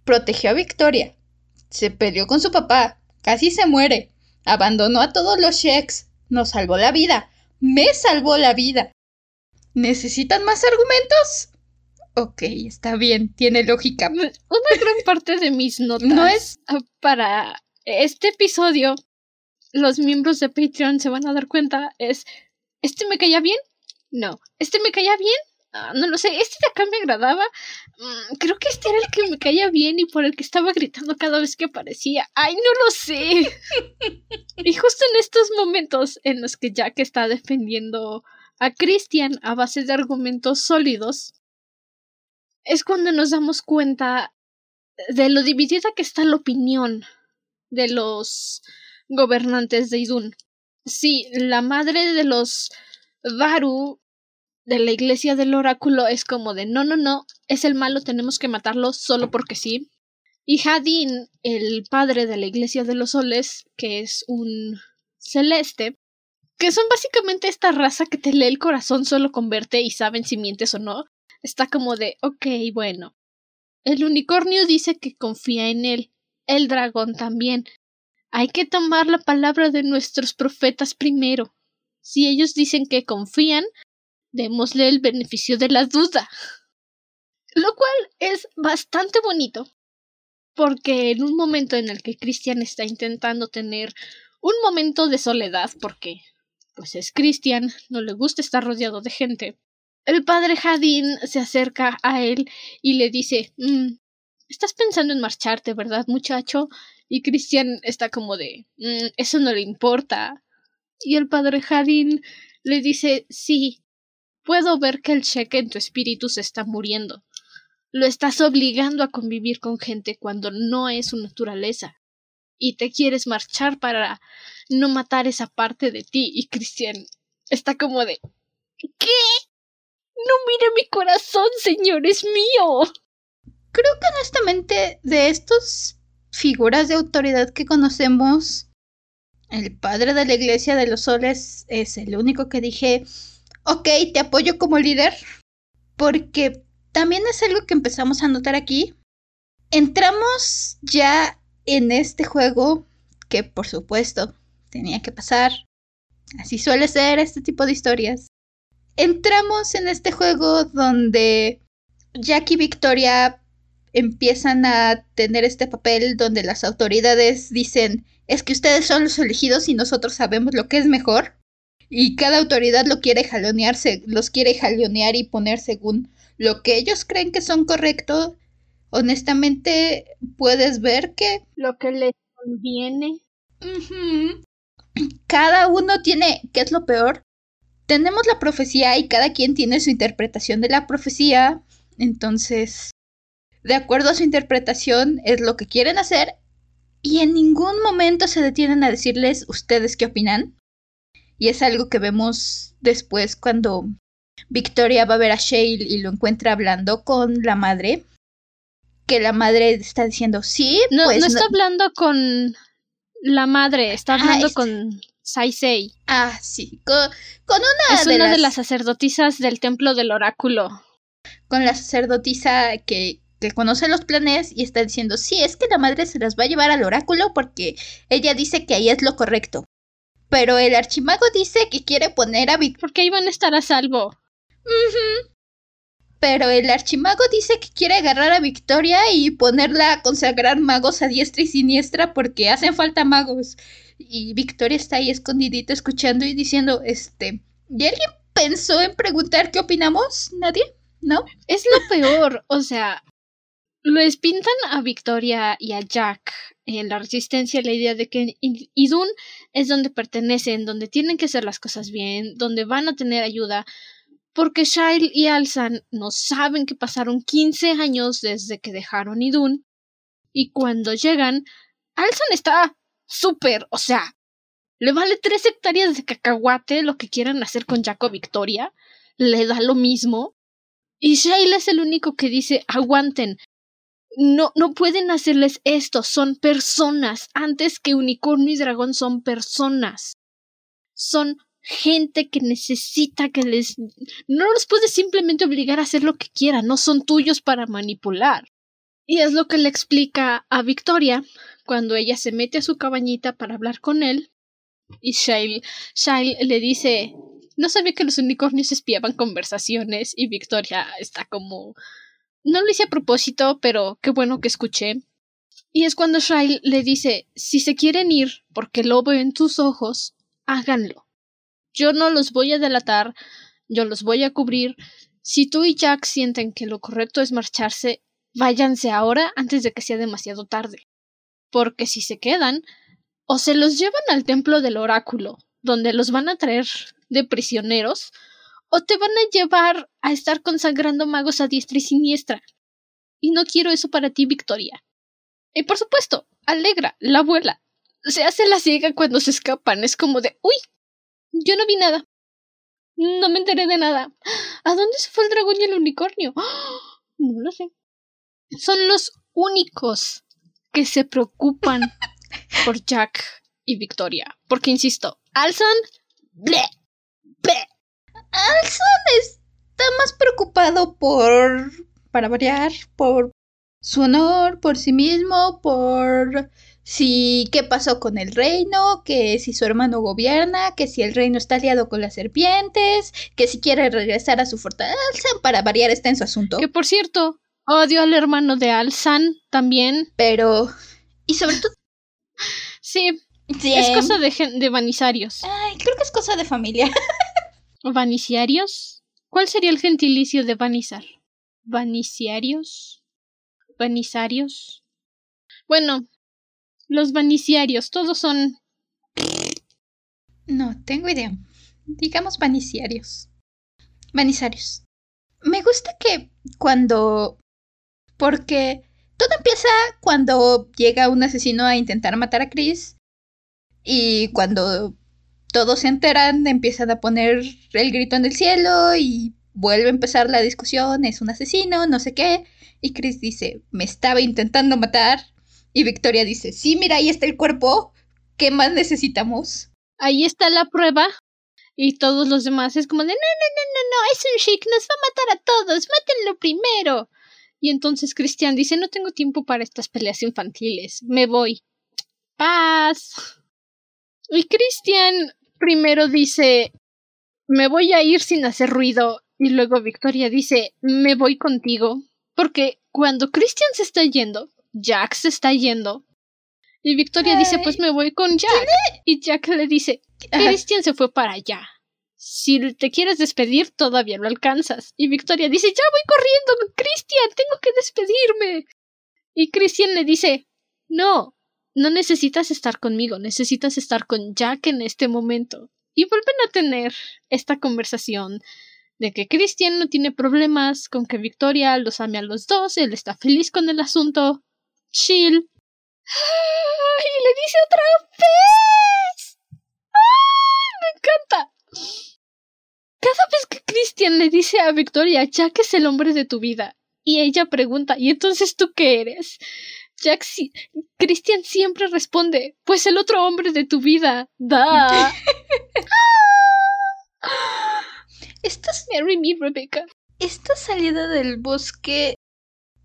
Protegió a Victoria, se peleó con su papá, casi se muere, abandonó a todos los Sheks, nos salvó la vida, me salvó la vida. ¿Necesitan más argumentos? Ok, está bien, tiene lógica. Una gran parte de mis notas no es para este episodio, los miembros de Patreon se van a dar cuenta, es, ¿este me caía bien? No. ¿Este me caía bien? Ah, no lo sé, este de acá me agradaba. Mm, creo que este era el que me caía bien y por el que estaba gritando cada vez que aparecía. ¡Ay, no lo sé! y justo en estos momentos en los que Jack está defendiendo a Christian a base de argumentos sólidos, es cuando nos damos cuenta de lo dividida que está la opinión de los gobernantes de Idun. Sí, la madre de los Varu de la iglesia del oráculo es como de no, no, no, es el malo, tenemos que matarlo solo porque sí. Y Hadin, el padre de la iglesia de los soles, que es un celeste, que son básicamente esta raza que te lee el corazón solo con verte y saben si mientes o no, está como de ok, bueno. El unicornio dice que confía en él, el dragón también. Hay que tomar la palabra de nuestros profetas primero. Si ellos dicen que confían, démosle el beneficio de la duda. Lo cual es bastante bonito, porque en un momento en el que Christian está intentando tener un momento de soledad, porque pues es Christian, no le gusta estar rodeado de gente, el padre Jadin se acerca a él y le dice "Mm, Estás pensando en marcharte, ¿verdad, muchacho? Y Cristian está como de "Mm, Eso no le importa. Y el padre Jadin le dice Sí, puedo ver que el cheque en tu espíritu se está muriendo. Lo estás obligando a convivir con gente cuando no es su naturaleza. Y te quieres marchar para no matar esa parte de ti. Y Cristian está como de ¿Qué? No mire mi corazón, señor, es mío. Creo que honestamente de estas figuras de autoridad que conocemos, el padre de la iglesia de los soles es el único que dije, ok, te apoyo como líder, porque también es algo que empezamos a notar aquí. Entramos ya en este juego que por supuesto tenía que pasar. Así suele ser este tipo de historias. Entramos en este juego donde Jack y Victoria empiezan a tener este papel donde las autoridades dicen es que ustedes son los elegidos y nosotros sabemos lo que es mejor. Y cada autoridad lo quiere jalonearse, los quiere jalonear y poner según lo que ellos creen que son correctos. Honestamente, puedes ver que Lo que les conviene. Cada uno tiene, ¿qué es lo peor? Tenemos la profecía y cada quien tiene su interpretación de la profecía. Entonces, de acuerdo a su interpretación, es lo que quieren hacer. Y en ningún momento se detienen a decirles ustedes qué opinan. Y es algo que vemos después cuando Victoria va a ver a Shale y lo encuentra hablando con la madre. Que la madre está diciendo, sí, No, pues no está hablando con la madre, está Ah, hablando es- con Saisei. Ah, sí, con, con una, Es de, una las, de las sacerdotisas del templo del oráculo. con la sacerdotisa que, que conoce los planes y está diciendo, sí, es que la madre se las va a llevar al oráculo porque ella dice que ahí es lo correcto. Pero el archimago dice que quiere poner a Vic... Porque iban a estar a salvo. Pero el archimago dice que quiere agarrar a Victoria y ponerla a consagrar magos a diestra y siniestra porque hacen falta magos. Y Victoria está ahí escondidita escuchando y diciendo, este, ¿y alguien pensó en preguntar qué opinamos? ¿Nadie? ¿No? Es lo peor, o sea, les pintan a Victoria y a Jack en la resistencia la idea de que Idun es donde pertenecen, donde tienen que hacer las cosas bien, donde van a tener ayuda, porque Shail y Alsan no saben que pasaron 15 años desde que dejaron Idun, y cuando llegan, Alsan está súper, o sea, le vale tres hectáreas de cacahuate lo que quieran hacer con Jack o Victoria, le da lo mismo, y Shaila es el único que dice aguanten. No, no pueden hacerles esto, son personas. Antes que unicornio y dragón son personas. Son gente que necesita que les... No los puedes simplemente obligar a hacer lo que quieran, no son tuyos para manipular. Y es lo que le explica a Victoria cuando ella se mete a su cabañita para hablar con él. Y Shail, le dice no sabía que los unicornios espiaban conversaciones y Victoria está como... No lo hice a propósito, pero qué bueno que escuché. Y es cuando Shail le dice, si se quieren ir, porque lo veo en tus ojos, háganlo. Yo no los voy a delatar, yo los voy a cubrir. Si tú y Jack sienten que lo correcto es marcharse, váyanse ahora antes de que sea demasiado tarde. Porque si se quedan, o se los llevan al templo del oráculo, donde los van a traer de prisioneros, o te van a llevar a estar consagrando magos a diestra y siniestra. Y no quiero eso para ti, Victoria. Y por supuesto, Alegra, la abuela, se hace la ciega cuando se escapan. Es como de, uy, yo no vi nada. No me enteré de nada. ¿A dónde se fue el dragón y el unicornio? No lo sé. Son los únicos que se preocupan por Jack y Victoria. Porque, insisto, Alsan, ble, ble. Alson está más preocupado por, para variar, por su honor, por sí mismo, por si qué pasó con el reino, que si su hermano gobierna, que si el reino está aliado con las serpientes, que si quiere regresar a su fortaleza, para variar está en su asunto. Que por cierto, odio al hermano de Alsan también. Pero, y sobre todo, Sí, sí, es cosa de, de vanisarios. Ay, creo que es cosa de familia. ¿Vaniciarios? ¿Cuál sería el gentilicio de vanizar? ¿Vaniciarios? ¿Vanizarios? Bueno, los vaniciarios, todos son... No, tengo idea. Digamos vaniciarios. Vaniciarios. Me gusta que cuando... Porque todo empieza cuando llega un asesino a intentar matar a Chris. Y cuando todos se enteran, empiezan a poner el grito en el cielo y vuelve a empezar la discusión, es un asesino, no sé qué. Y Chris dice, me estaba intentando matar. Y Victoria dice, sí, mira, ahí está el cuerpo. ¿Qué más necesitamos? Ahí está la prueba. Y todos los demás es como de, no, no, no, no, no, es un chic, nos va a matar a todos, mátenlo primero. Y entonces Christian dice, no tengo tiempo para estas peleas infantiles, me voy. Paz. Y Christian primero dice, me voy a ir sin hacer ruido. Y luego Victoria dice, me voy contigo. Porque cuando Christian se está yendo, Jack se está yendo. Y Victoria dice, pues me voy con Jack. Y Jack le dice, Christian se fue para allá. Si te quieres despedir, todavía lo alcanzas. Y Victoria dice, ya voy corriendo, Christian, tengo que despedirme. Y Christian le dice, no, no necesitas estar conmigo, necesitas estar con Jack en este momento. Y vuelven a tener esta conversación de que Christian no tiene problemas con que Victoria los ame a los dos, él está feliz con el asunto. Chill. Y le dice otra vez. ¡Ay! Me encanta. Cada vez que Christian le dice a Victoria, Jack es el hombre de tu vida. Y ella pregunta, ¿y entonces tú qué eres? Jack, si Christian siempre responde, pues el otro hombre de tu vida. Da. Esta, Marry me, Rebecca. esta salida del bosque.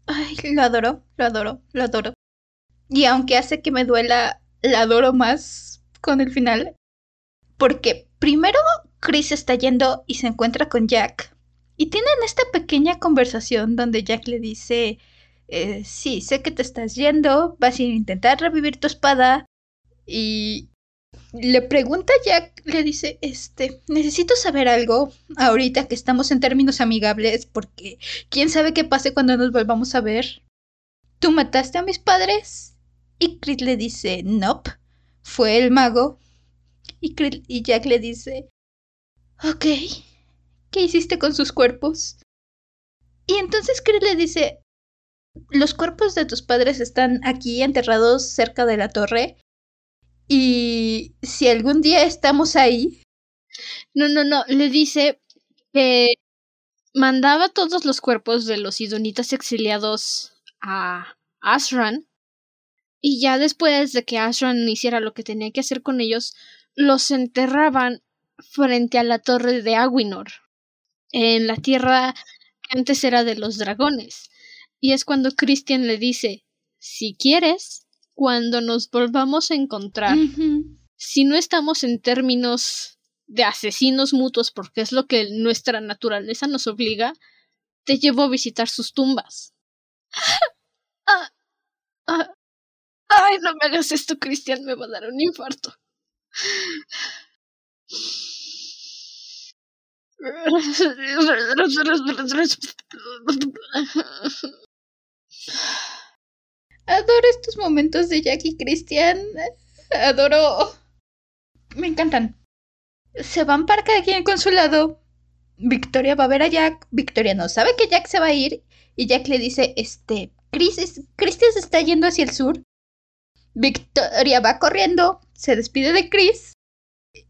Ay, lo adoro, lo adoro, lo adoro. Y aunque hace que me duela, la adoro más con el final. Porque primero Chris está yendo y se encuentra con Jack. Y tienen esta pequeña conversación donde Jack le dice, eh, sí, sé que te estás yendo, vas a intentar revivir tu espada. Y le pregunta a Jack, le dice, este, necesito saber algo ahorita que estamos en términos amigables porque quién sabe qué pase cuando nos volvamos a ver. ¿Tú mataste a mis padres? Y Chris le dice, nope, fue el mago. Y, y Jack le dice, ok, ¿qué hiciste con sus cuerpos? Y entonces Chris le dice, los cuerpos de tus padres están aquí enterrados cerca de la torre. Y si algún día estamos ahí, No, no, no. Le dice que mandaba todos los cuerpos de los idonitas exiliados a Ashran. Y ya después de que Ashran hiciera lo que tenía que hacer con ellos, los enterraban frente a la torre de Aguinor, en la tierra que antes era de los dragones. Y es cuando Christian le dice, si quieres, cuando nos volvamos a encontrar, si no estamos en términos de asesinos mutuos, porque es lo que nuestra naturaleza nos obliga, te llevo a visitar sus tumbas. Ah, ah. Ay, no me hagas esto, Cristian, me va a dar un infarto. Adoro estos momentos de Jack y Christian. Adoro. Me encantan. Se van para cada quien con su. Victoria va a ver a Jack. Victoria no sabe que Jack se va a ir. Y Jack le dice, este, Chris es- Christian se está yendo hacia el sur. Victoria va corriendo, se despide de Chris.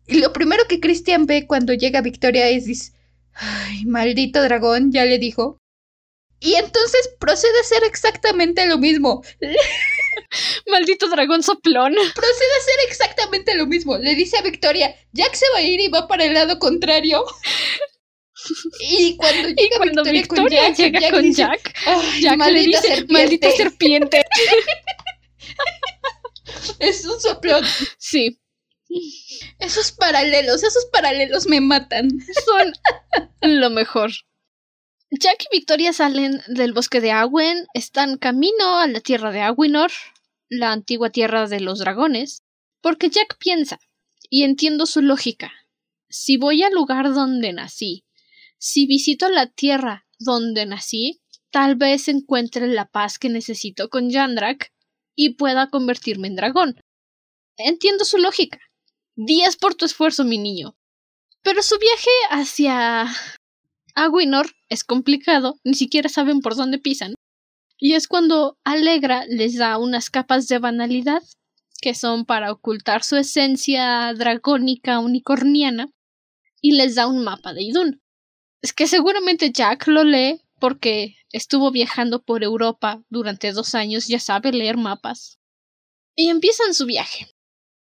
Y lo primero que Christian ve cuando llega Victoria es, dice, ay, maldito dragón, ya le dijo. Y entonces procede a hacer exactamente lo mismo. Maldito dragón soplón. Procede a hacer exactamente lo mismo. Le dice a Victoria, Jack se va a ir y va para el lado contrario. Y cuando llega Y cuando Victoria, con Jack, llega Jack con dice, Jack, "Ay, Jack le dice, serpiente". maldita serpiente. Es un soplón. Sí, Esos paralelos, esos paralelos me matan. son lo mejor. Jack y Victoria salen del bosque de Aguen, están camino a la tierra de Aguinor, la antigua tierra de los dragones, porque Jack piensa, y entiendo su lógica, si voy al lugar donde nací, Si visito la tierra donde nací, tal vez encuentre la paz que necesito con Yandrak y pueda convertirme en dragón. Entiendo su lógica. Días por tu esfuerzo, mi niño. Pero su viaje hacia Aguinor es complicado, ni siquiera saben por dónde pisan. Y es cuando Alegra les da unas capas de banalidad, que son para ocultar su esencia dragónica unicorniana, y les da un mapa de Idun. Es que seguramente Jack lo lee porque estuvo viajando por Europa durante dos años, ya sabe leer mapas. Y empiezan su viaje.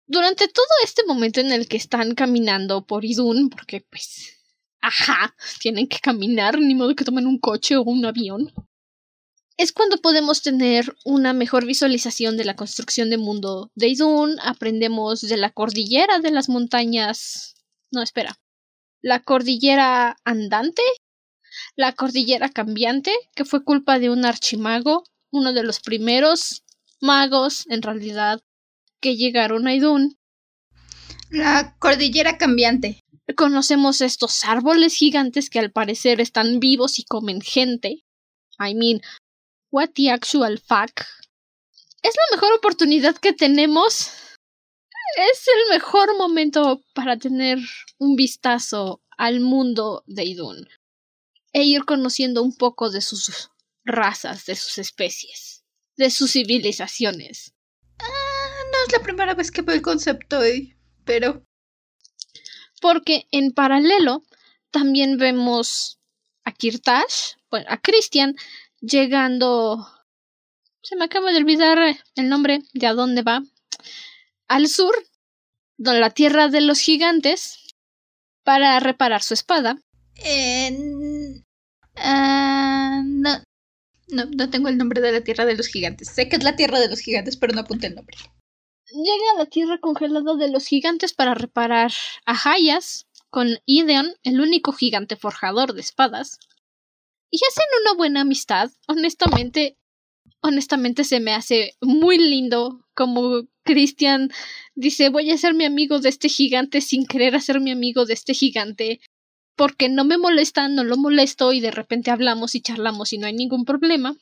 Durante todo este momento en el que están caminando por Idun, porque pues Ajá, tienen que caminar, ni modo que tomen un coche o un avión. Es cuando podemos tener una mejor visualización de la construcción de mundo de Idun, aprendemos de la cordillera de las montañas. No, espera. La cordillera andante, la cordillera cambiante, que fue culpa de un archimago, uno de los primeros magos, en realidad, que llegaron a Idun. La cordillera cambiante. Conocemos estos árboles gigantes que al parecer están vivos y comen gente. I mean, what the actual fuck? Es la mejor oportunidad que tenemos. Es el mejor momento para tener un vistazo al mundo de Idun e ir conociendo un poco de sus razas, de sus especies, de sus civilizaciones. Ah, no es la primera vez que veo el concepto, pero porque en paralelo también vemos a Kirtash, bueno, a Christian, llegando. Se me acaba de olvidar el nombre de a dónde va. Al sur, donde la tierra de los gigantes, para reparar su espada. Ah, no, no, no tengo el nombre de la tierra de los gigantes. Sé que es la tierra de los gigantes, pero no apunté el nombre llega a la tierra congelada de los gigantes para reparar a Hayas con Ideon, el único gigante forjador de espadas. Y hacen una buena amistad. Honestamente, honestamente se me hace muy lindo como Christian dice voy a ser mi amigo de este gigante sin querer hacer mi amigo de este gigante porque no me molesta, no lo molesto y de repente hablamos y charlamos y no hay ningún problema.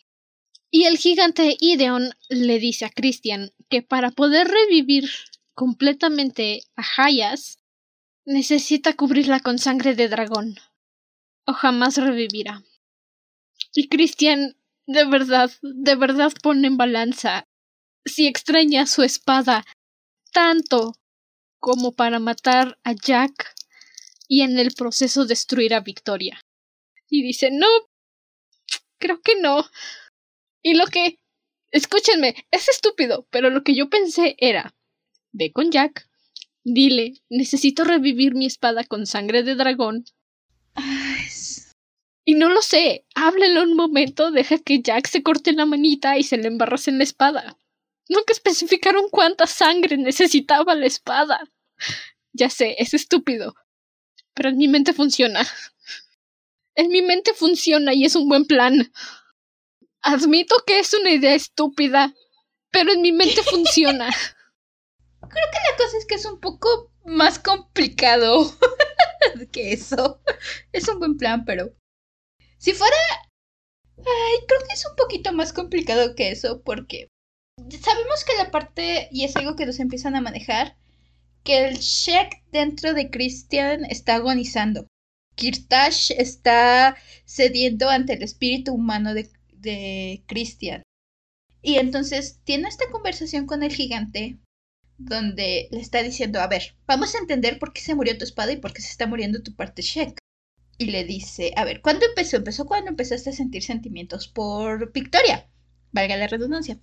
Y el gigante Ideon le dice a Christian que para poder revivir completamente a Hayas, necesita cubrirla con sangre de dragón, o jamás revivirá. Y Christian de verdad, de verdad pone en balanza si extraña su espada tanto como para matar a Jack y en el proceso destruir a Victoria. Y dice, no, creo que no. Y lo que... Escúchenme, es estúpido, pero lo que yo pensé era... Ve con Jack, dile, necesito revivir mi espada con sangre de dragón. Y no lo sé, háblelo un momento, deja que Jack se corte la manita y se le embarrase en la espada. Nunca especificaron cuánta sangre necesitaba la espada. Ya sé, es estúpido. Pero en mi mente funciona. En mi mente funciona y es un buen plan. Admito que es una idea estúpida, pero en mi mente funciona. Creo que la cosa es que es un poco más complicado que eso. Es un buen plan, pero si fuera... Ay, creo que es un poquito más complicado que eso porque sabemos que la parte, y es algo que nos empiezan a manejar, que el Shek dentro de Christian está agonizando. Kirtash está cediendo ante el espíritu humano de, Christian. Y entonces tiene esta conversación con el gigante donde le está diciendo, a ver, vamos a entender por qué se murió tu espada y por qué se está muriendo tu parte Shek. Y le dice, a ver, ¿cuándo empezó? Empezó cuando empezaste a sentir sentimientos por Victoria. Valga la redundancia.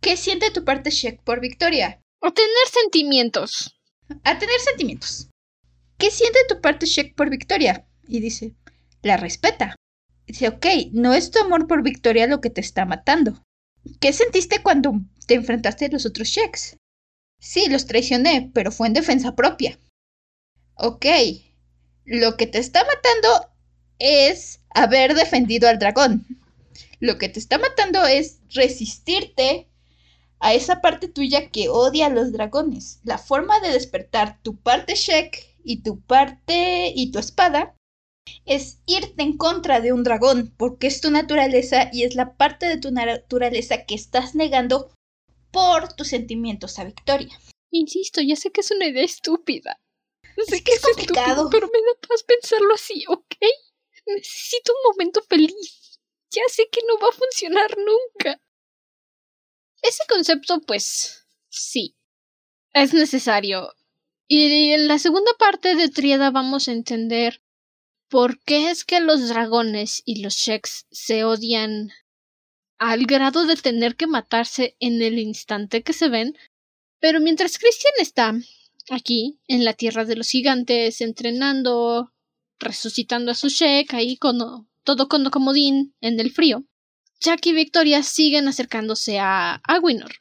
¿Qué siente tu parte Shek por Victoria? A tener sentimientos. A tener sentimientos. ¿Qué siente tu parte Shek por Victoria? Y dice, la respeta. Dice, ok, no es tu amor por Victoria lo que te está matando. ¿Qué sentiste cuando te enfrentaste a los otros Sheks? Sí, los traicioné, pero fue en defensa propia. Ok, lo que te está matando es haber defendido al dragón. Lo que te está matando es resistirte a esa parte tuya que odia a los dragones. La forma de despertar tu parte Shek y tu parte y tu espada es irte en contra de un dragón, porque es tu naturaleza y es la parte de tu naturaleza que estás negando por tus sentimientos a Victoria. Insisto, ya sé que es una idea estúpida. Sé que es complicado. pero me da paz pensarlo así, ¿ok? Necesito un momento feliz. Ya sé que no va a funcionar nunca. Ese concepto, pues, sí, es necesario. Y en la segunda parte de Triada vamos a entender por qué es que los dragones y los Sheks se odian al grado de tener que matarse en el instante que se ven. Pero mientras Christian está aquí, en la tierra de los gigantes, entrenando, resucitando a su Shek, ahí con todo con comodín en el frío, Jack y Victoria siguen acercándose a Aguinor.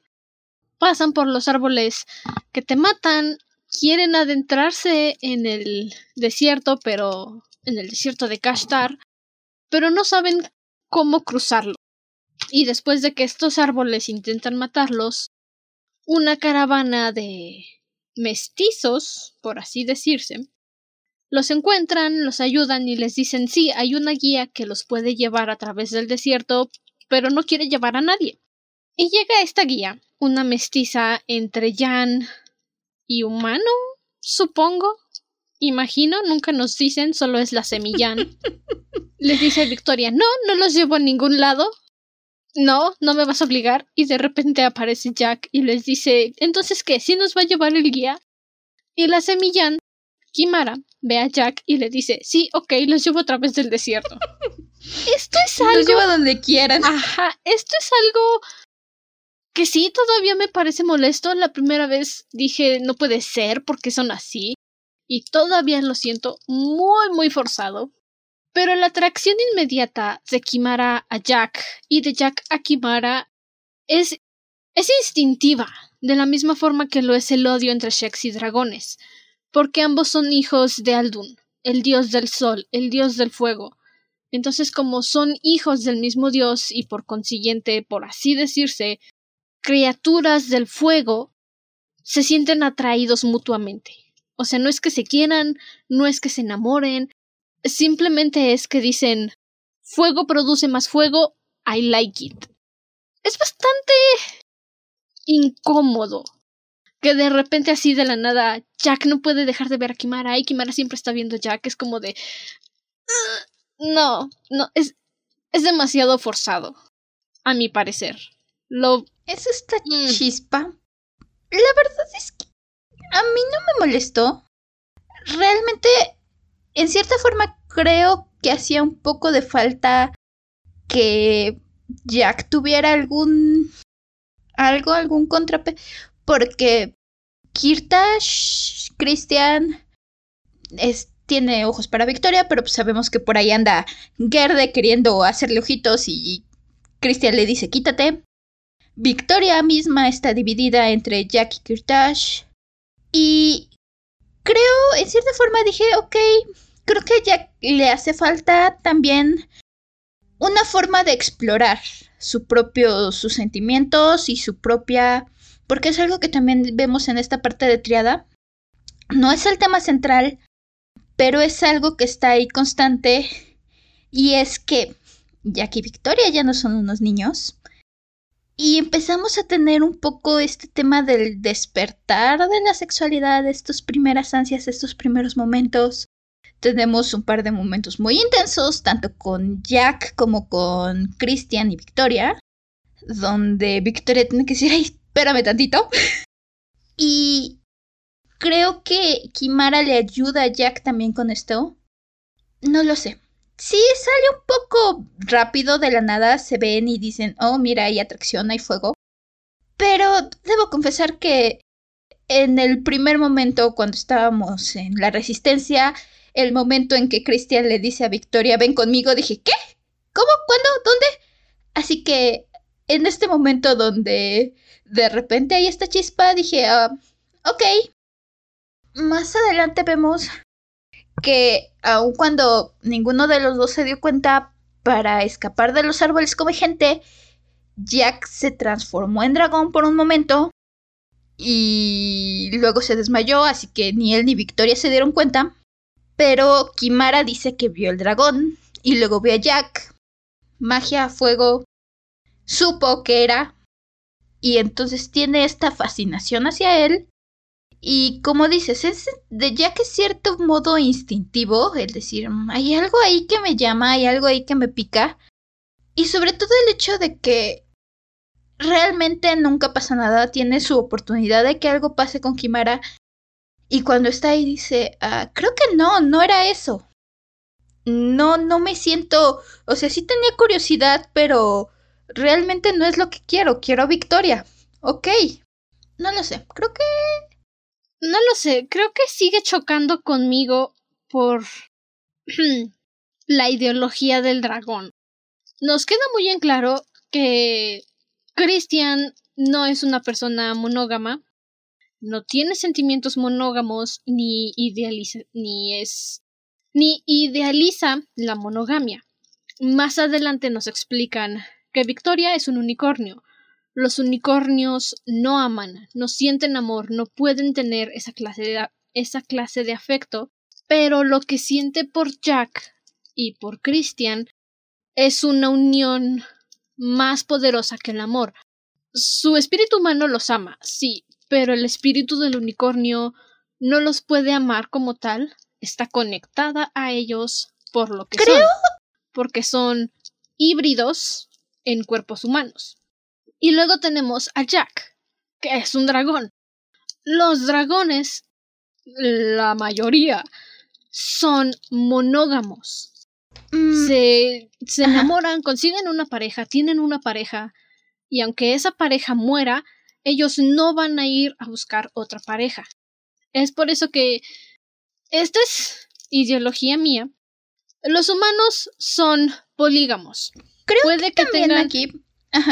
Pasan por los árboles que te matan, quieren adentrarse en el desierto, pero en el desierto de Kashtar, pero no saben cómo cruzarlo. Y después de que estos árboles intentan matarlos, una caravana de mestizos, por así decirse, los encuentran, los ayudan y les dicen sí, hay una guía que los puede llevar a través del desierto, pero no quiere llevar a nadie. Y llega esta guía, una mestiza entre Jan y humano, supongo. Imagino, nunca nos dicen, solo es la semillán. Les dice Victoria, no, no los llevo a ningún lado. No, no me vas a obligar. Y de repente aparece Jack y les dice, entonces qué, ¿sí nos va a llevar el guía? Y la semillán, Kimara, ve a Jack y le dice, sí, ok, los llevo a través del desierto. Esto es algo. Los lleva donde quieran. Ajá, esto es algo que sí todavía me parece molesto. La primera vez dije no puede ser porque son así. Y todavía lo siento muy muy forzado. Pero la atracción inmediata de Kimara a Jack y de Jack a Kimara es es instintiva, de la misma forma que lo es el odio entre Sheks y dragones, porque ambos son hijos de Aldun, el dios del sol, el dios del fuego, entonces, como son hijos del mismo Dios y por consiguiente, por así decirse, criaturas del fuego, se sienten atraídos mutuamente. O sea, no es que se quieran, no es que se enamoren, simplemente es que dicen fuego produce más fuego, I like it. Es bastante incómodo que de repente así de la nada Jack no puede dejar de ver a Kimara y Kimara siempre está viendo a Jack, es como de no, no, es, es demasiado forzado, a mi parecer. Lo... Es esta mm. chispa. La verdad es que a mí no me molestó. Realmente, en cierta forma, creo que hacía un poco de falta que Jack tuviera algún... algo, algún contrape. Porque Kirtash, Christian, tiene ojos para Victoria, pero pues sabemos que por ahí anda Gerde queriendo hacerle ojitos y Christian le dice quítate. Victoria misma está dividida entre Jack y Kirtash. Y creo, en cierta forma dije, ok, creo que a Jack le hace falta también una forma de explorar su propio, sus sentimientos y su propia... Porque es algo que también vemos en esta parte de triada. No es el tema central, pero es algo que está ahí constante y es que Jack y Victoria ya no son unos niños y empezamos a tener un poco este tema del despertar de la sexualidad, estos primeras ansias, estos primeros momentos. Tenemos un par de momentos muy intensos, tanto con Jack como con Christian y Victoria, donde Victoria tiene que decir, ay, espérame tantito. y Creo que Kimara le ayuda a Jack también con esto. No lo sé. Sí, sale un poco rápido de la nada, se ven y dicen, oh, mira, hay atracción, hay fuego. Pero debo confesar que en el primer momento, cuando estábamos en la resistencia, el momento en que Christian le dice a Victoria, ven conmigo, dije, ¿qué? ¿Cómo? ¿Cuándo? ¿Dónde? Así que en este momento donde de repente hay esta chispa, dije, ah, ok, más adelante vemos que aun cuando ninguno de los dos se dio cuenta para escapar de los árboles como gente, Jack se transformó en dragón por un momento y luego se desmayó, así que ni él ni Victoria se dieron cuenta. Pero Kimara dice que vio el dragón y luego vio a Jack. Magia, fuego. Supo que era. Y entonces tiene esta fascinación hacia él. Y como dices, es de Jack es cierto modo instintivo, es decir, hay algo ahí que me llama, hay algo ahí que me pica. Y sobre todo el hecho de que realmente nunca pasa nada, tiene su oportunidad de que algo pase con Kimara y cuando está ahí dice, ah, creo que no, no era eso. No, no me siento, o sea, sí tenía curiosidad, pero realmente no es lo que quiero, quiero victoria. Ok, no lo sé, creo que... No lo sé, creo que sigue chocando conmigo por la ideología del dragón. Nos queda muy en claro que Christian no es una persona monógama, no tiene sentimientos monógamos ni idealiza ni es ni idealiza la monogamia. Más adelante nos explican que Victoria es un unicornio. Los unicornios no aman, no sienten amor, no pueden tener esa clase de, esa clase de afecto, pero lo que siente por Jack y por Christian es una unión más poderosa que el amor. Su espíritu humano los ama, sí, pero el espíritu del unicornio no los puede amar como tal, está conectada a ellos por lo que son, porque son híbridos en cuerpos humanos. Y luego tenemos a Jack, que es un dragón. Los dragones, la mayoría, son monógamos. Mm. Se, se enamoran, consiguen una pareja, tienen una pareja, y aunque esa pareja muera, ellos no van a ir a buscar otra pareja. Es por eso que esta es ideología mía. Los humanos son polígamos. Creo Puede que, tengan aquí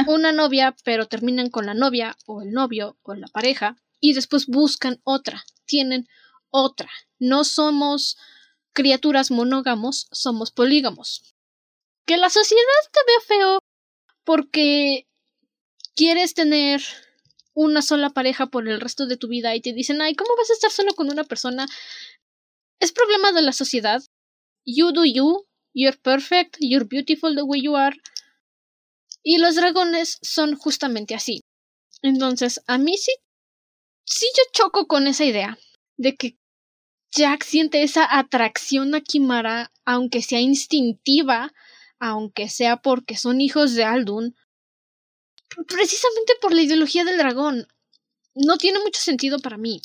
una novia, pero terminan con la novia o el novio o la pareja y después buscan otra. Tienen otra. No somos criaturas monógamos, somos polígamos. Que la sociedad te vea feo porque quieres tener una sola pareja por el resto de tu vida y te dicen, ay, ¿cómo vas a estar solo con una persona? Es problema de la sociedad. You do you, you're perfect, you're beautiful the way you are. Y los dragones son justamente así. Entonces, a mí sí, sí yo choco con esa idea de que Jack siente esa atracción a Kimara, aunque sea instintiva, aunque sea porque son hijos de Aldun, precisamente por la ideología del dragón. No tiene mucho sentido para mí.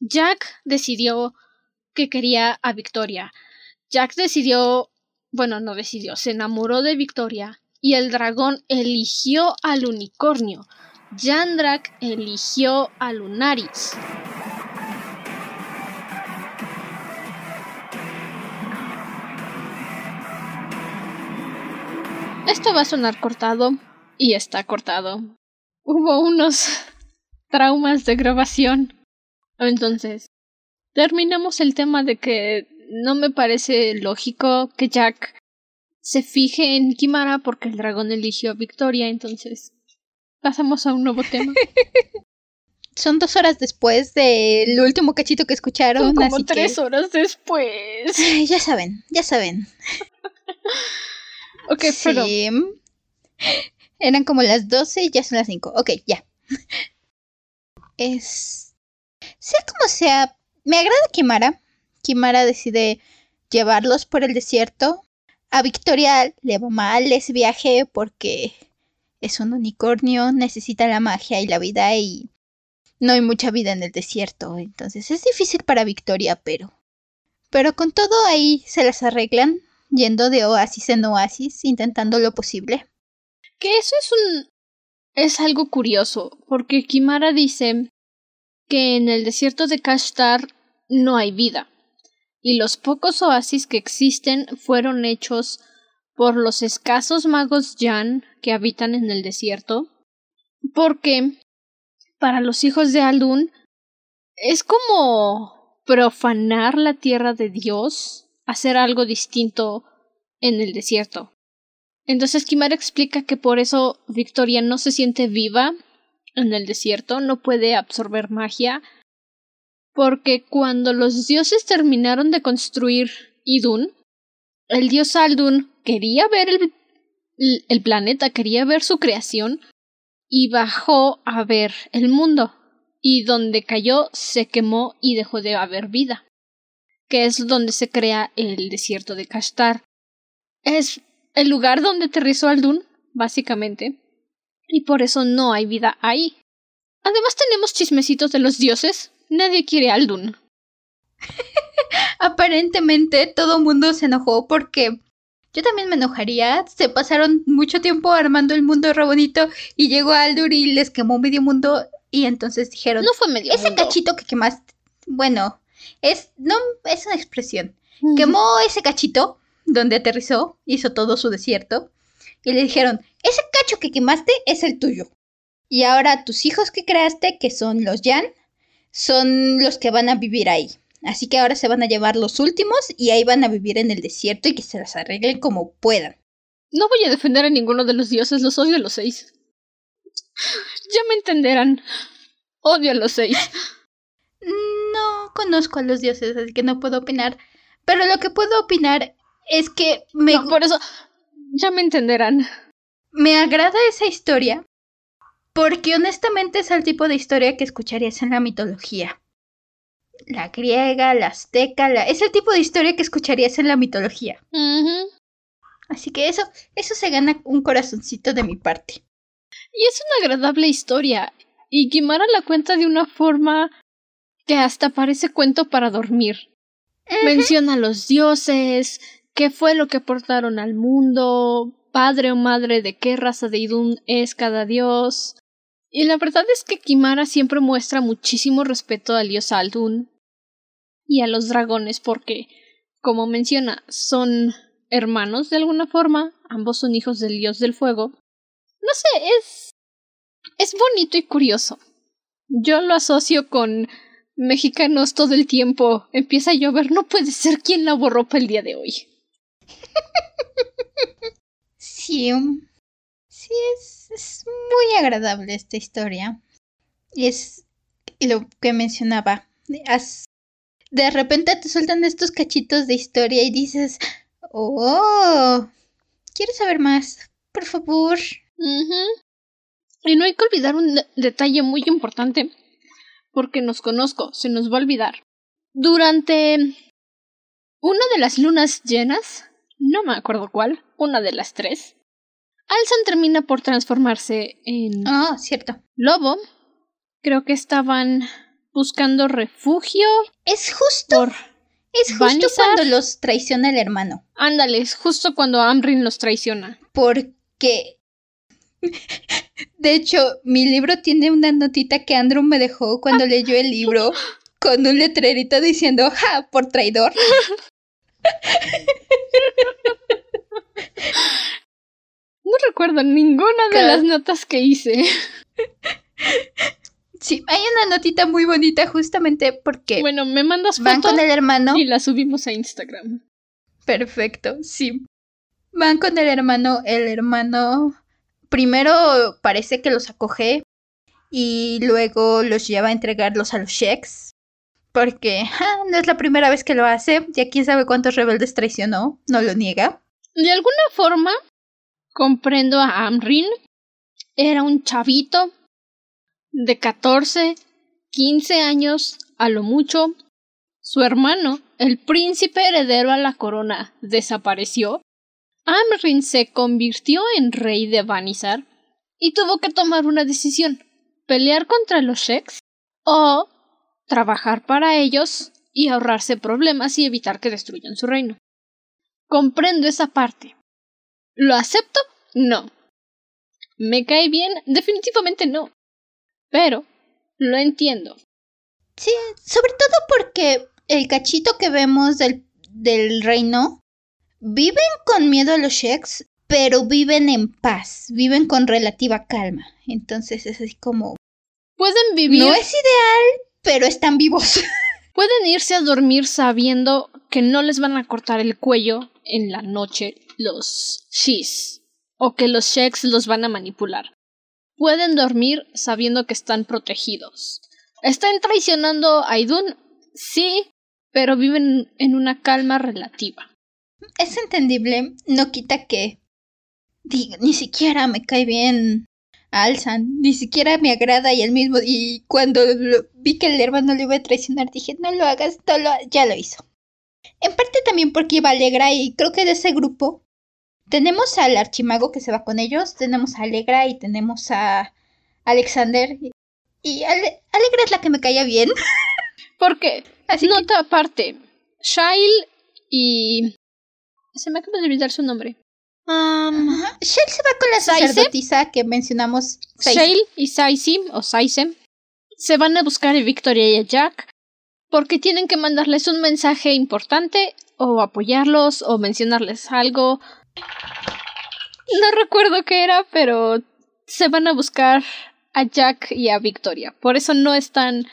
Jack decidió que quería a Victoria. Jack decidió, bueno, no decidió, se enamoró de Victoria y el dragón eligió al unicornio. Jandrak eligió a Lunaris. Esto va a sonar cortado y está cortado. Hubo unos traumas de grabación. Entonces, terminamos el tema de que no me parece lógico que Jack se fije en Kimara porque el dragón eligió a Victoria, entonces pasamos a un nuevo tema. Son dos horas después del último cachito que escucharon. Son como tres horas después. Ya saben, ya saben. Ok, pero... Eran como las 12 y ya son las 5. Ok, ya. Es... Sea como sea, me agrada Kimara. Kimara decide llevarlos por el desierto. A Victoria le va mal ese viaje porque es un unicornio, necesita la magia y la vida y no hay mucha vida en el desierto. Entonces es difícil para Victoria, pero... Pero con todo ahí se las arreglan yendo de oasis en oasis, intentando lo posible. Que eso es un. es algo curioso, porque Kimara dice que en el desierto de Kashtar no hay vida, y los pocos oasis que existen fueron hechos por los escasos magos Jan que habitan en el desierto, porque para los hijos de Aldun es como profanar la tierra de Dios hacer algo distinto en el desierto. Entonces Kimara explica que por eso Victoria no se siente viva en el desierto, no puede absorber magia, Porque cuando los dioses terminaron de construir Idun, el dios Aldun quería ver el, el planeta, quería ver su creación y bajó a ver el mundo. Y donde cayó se quemó y dejó de haber vida. Que es donde se crea el desierto de Kashtar. Es el lugar donde aterrizó Aldun, básicamente. Y por eso no hay vida ahí. Además tenemos chismecitos de los dioses. Nadie quiere a Aldun. Aparentemente todo el mundo se enojó porque yo también me enojaría. Se pasaron mucho tiempo armando el mundo re bonito y llegó Aldur y les quemó medio mundo y entonces dijeron, no fue medio ese cachito que quemaste, bueno, es no es una expresión. Quemó ese cachito donde aterrizó, hizo todo su desierto y le dijeron, ese cacho que quemaste es el tuyo. Y ahora tus hijos que creaste, que son los Jan, son los que van a vivir ahí. Así que ahora se van a llevar los últimos y ahí van a vivir en el desierto y que se las arreglen como puedan. No voy a defender a ninguno de los dioses, los odio a los seis. Ya me entenderán. Odio a los seis. No conozco a los dioses, así que no puedo opinar. Pero lo que puedo opinar es que me... por eso, ya me entenderán. Me agrada esa historia porque honestamente es el tipo de historia que escucharías en la mitología. La griega, la azteca, la... es el tipo de historia que escucharías en la mitología. Así que eso, eso se gana un corazoncito de mi parte. Y es una agradable historia. Y Kimara la cuenta de una forma que hasta parece cuento para dormir. Menciona a los dioses, qué fue lo que aportaron al mundo, padre o madre de qué raza de Idun es cada dios, y la verdad es que Kimara siempre muestra muchísimo respeto al dios Aldun y a los dragones porque, como menciona, son hermanos de alguna forma, ambos son hijos del dios del fuego. No sé, es. es bonito y curioso. Yo lo asocio con mexicanos todo el tiempo. Empieza a llover, no puede ser quien lavó ropa el día de hoy. Sí, sí es, muy agradable esta historia. Y es lo que mencionaba. de repente te sueltan estos cachitos de historia y dices, oh, quiero saber más, por favor. Y no hay que olvidar un detalle muy importante, porque nos conozco, se nos va a olvidar. Durante una de las lunas llenas, no me acuerdo cuál, una de las tres, Alzan termina por transformarse en. Ah, cierto. Lobo. Creo que estaban buscando refugio. Es justo. es justo cuando los traiciona el hermano. Ándale, es justo cuando Amrin los traiciona. Porque. De hecho, mi libro tiene una notita que Andrew me dejó cuando leyó el libro con un letrerito diciendo ¡Ja! por traidor. No recuerdo ninguna de las notas que hice. Sí, hay una notita muy bonita justamente porque. Bueno, me mandas Van con el hermano. Y la subimos a Instagram. Perfecto, sí. Van con el hermano. El hermano. Primero parece que los acoge. Y luego los lleva a entregarlos a los Sheks. Porque no es la primera vez que lo hace. Ya quién sabe cuántos rebeldes traicionó. No lo niega. De alguna forma, comprendo a Amrin. Era un chavito de 14, 15 años a lo mucho. Su hermano, el príncipe heredero a la corona, desapareció. Amrin se convirtió en rey de Vanizar y tuvo que tomar una decisión: pelear contra los Sheks o trabajar para ellos y ahorrarse problemas y evitar que destruyan su reino. Comprendo esa parte. ¿Lo acepto? No. ¿Me cae bien? Definitivamente no. Pero lo entiendo. Sí, sobre todo porque el cachito que vemos del, del reino viven con miedo a los Sheks, pero viven en paz, viven con relativa calma. Entonces es así como... Pueden vivir... No es ideal, pero están vivos. Pueden irse a dormir sabiendo que no les van a cortar el cuello en la noche los Shis o que los Sheks los van a manipular. Pueden dormir sabiendo que están protegidos. ¿Están traicionando a Idun? Sí, pero viven en una calma relativa. Es entendible, no quita que... Diga, ni siquiera me cae bien Alzan, ni siquiera me agrada y el mismo... Y cuando vi que el hermano le iba a traicionar, dije, no lo hagas, no lo... ya lo hizo. En parte también porque iba Alegra y creo que de ese grupo tenemos al archimago que se va con ellos, tenemos a Alegra y tenemos a Alexander. Y Alegra es la que me caía bien. ¿Por qué? Así Nota aparte, Shail y... Se me acaba de olvidar su nombre. Um, Shale se va con la sacerdotisa que mencionamos. Shale y Saisi, o Saise, se van a buscar a Victoria y a Jack porque tienen que mandarles un mensaje importante o apoyarlos o mencionarles algo. No recuerdo qué era, pero se van a buscar a Jack y a Victoria. Por eso no están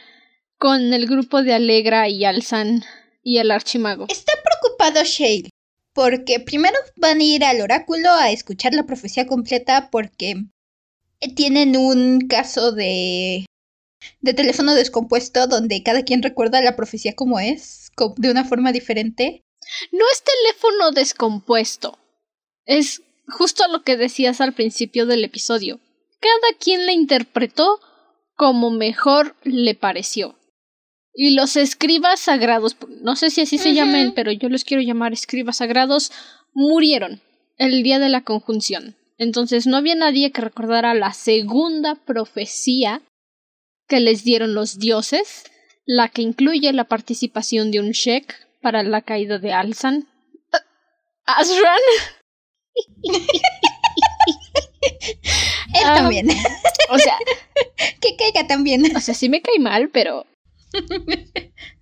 con el grupo de Alegra y Alzan y el archimago. Está preocupado Shale porque primero van a ir al oráculo a escuchar la profecía completa porque tienen un caso de de teléfono descompuesto donde cada quien recuerda la profecía como es, de una forma diferente. No es teléfono descompuesto. Es justo lo que decías al principio del episodio. Cada quien la interpretó como mejor le pareció. Y los escribas sagrados, no sé si así se llaman, pero yo los quiero llamar escribas sagrados, murieron el día de la conjunción. Entonces no había nadie que recordara la segunda profecía que les dieron los dioses, la que incluye la participación de un Shek para la caída de Alzan. ¿Asran? Él también. O sea, que caiga también. O sea, sí me cae mal, pero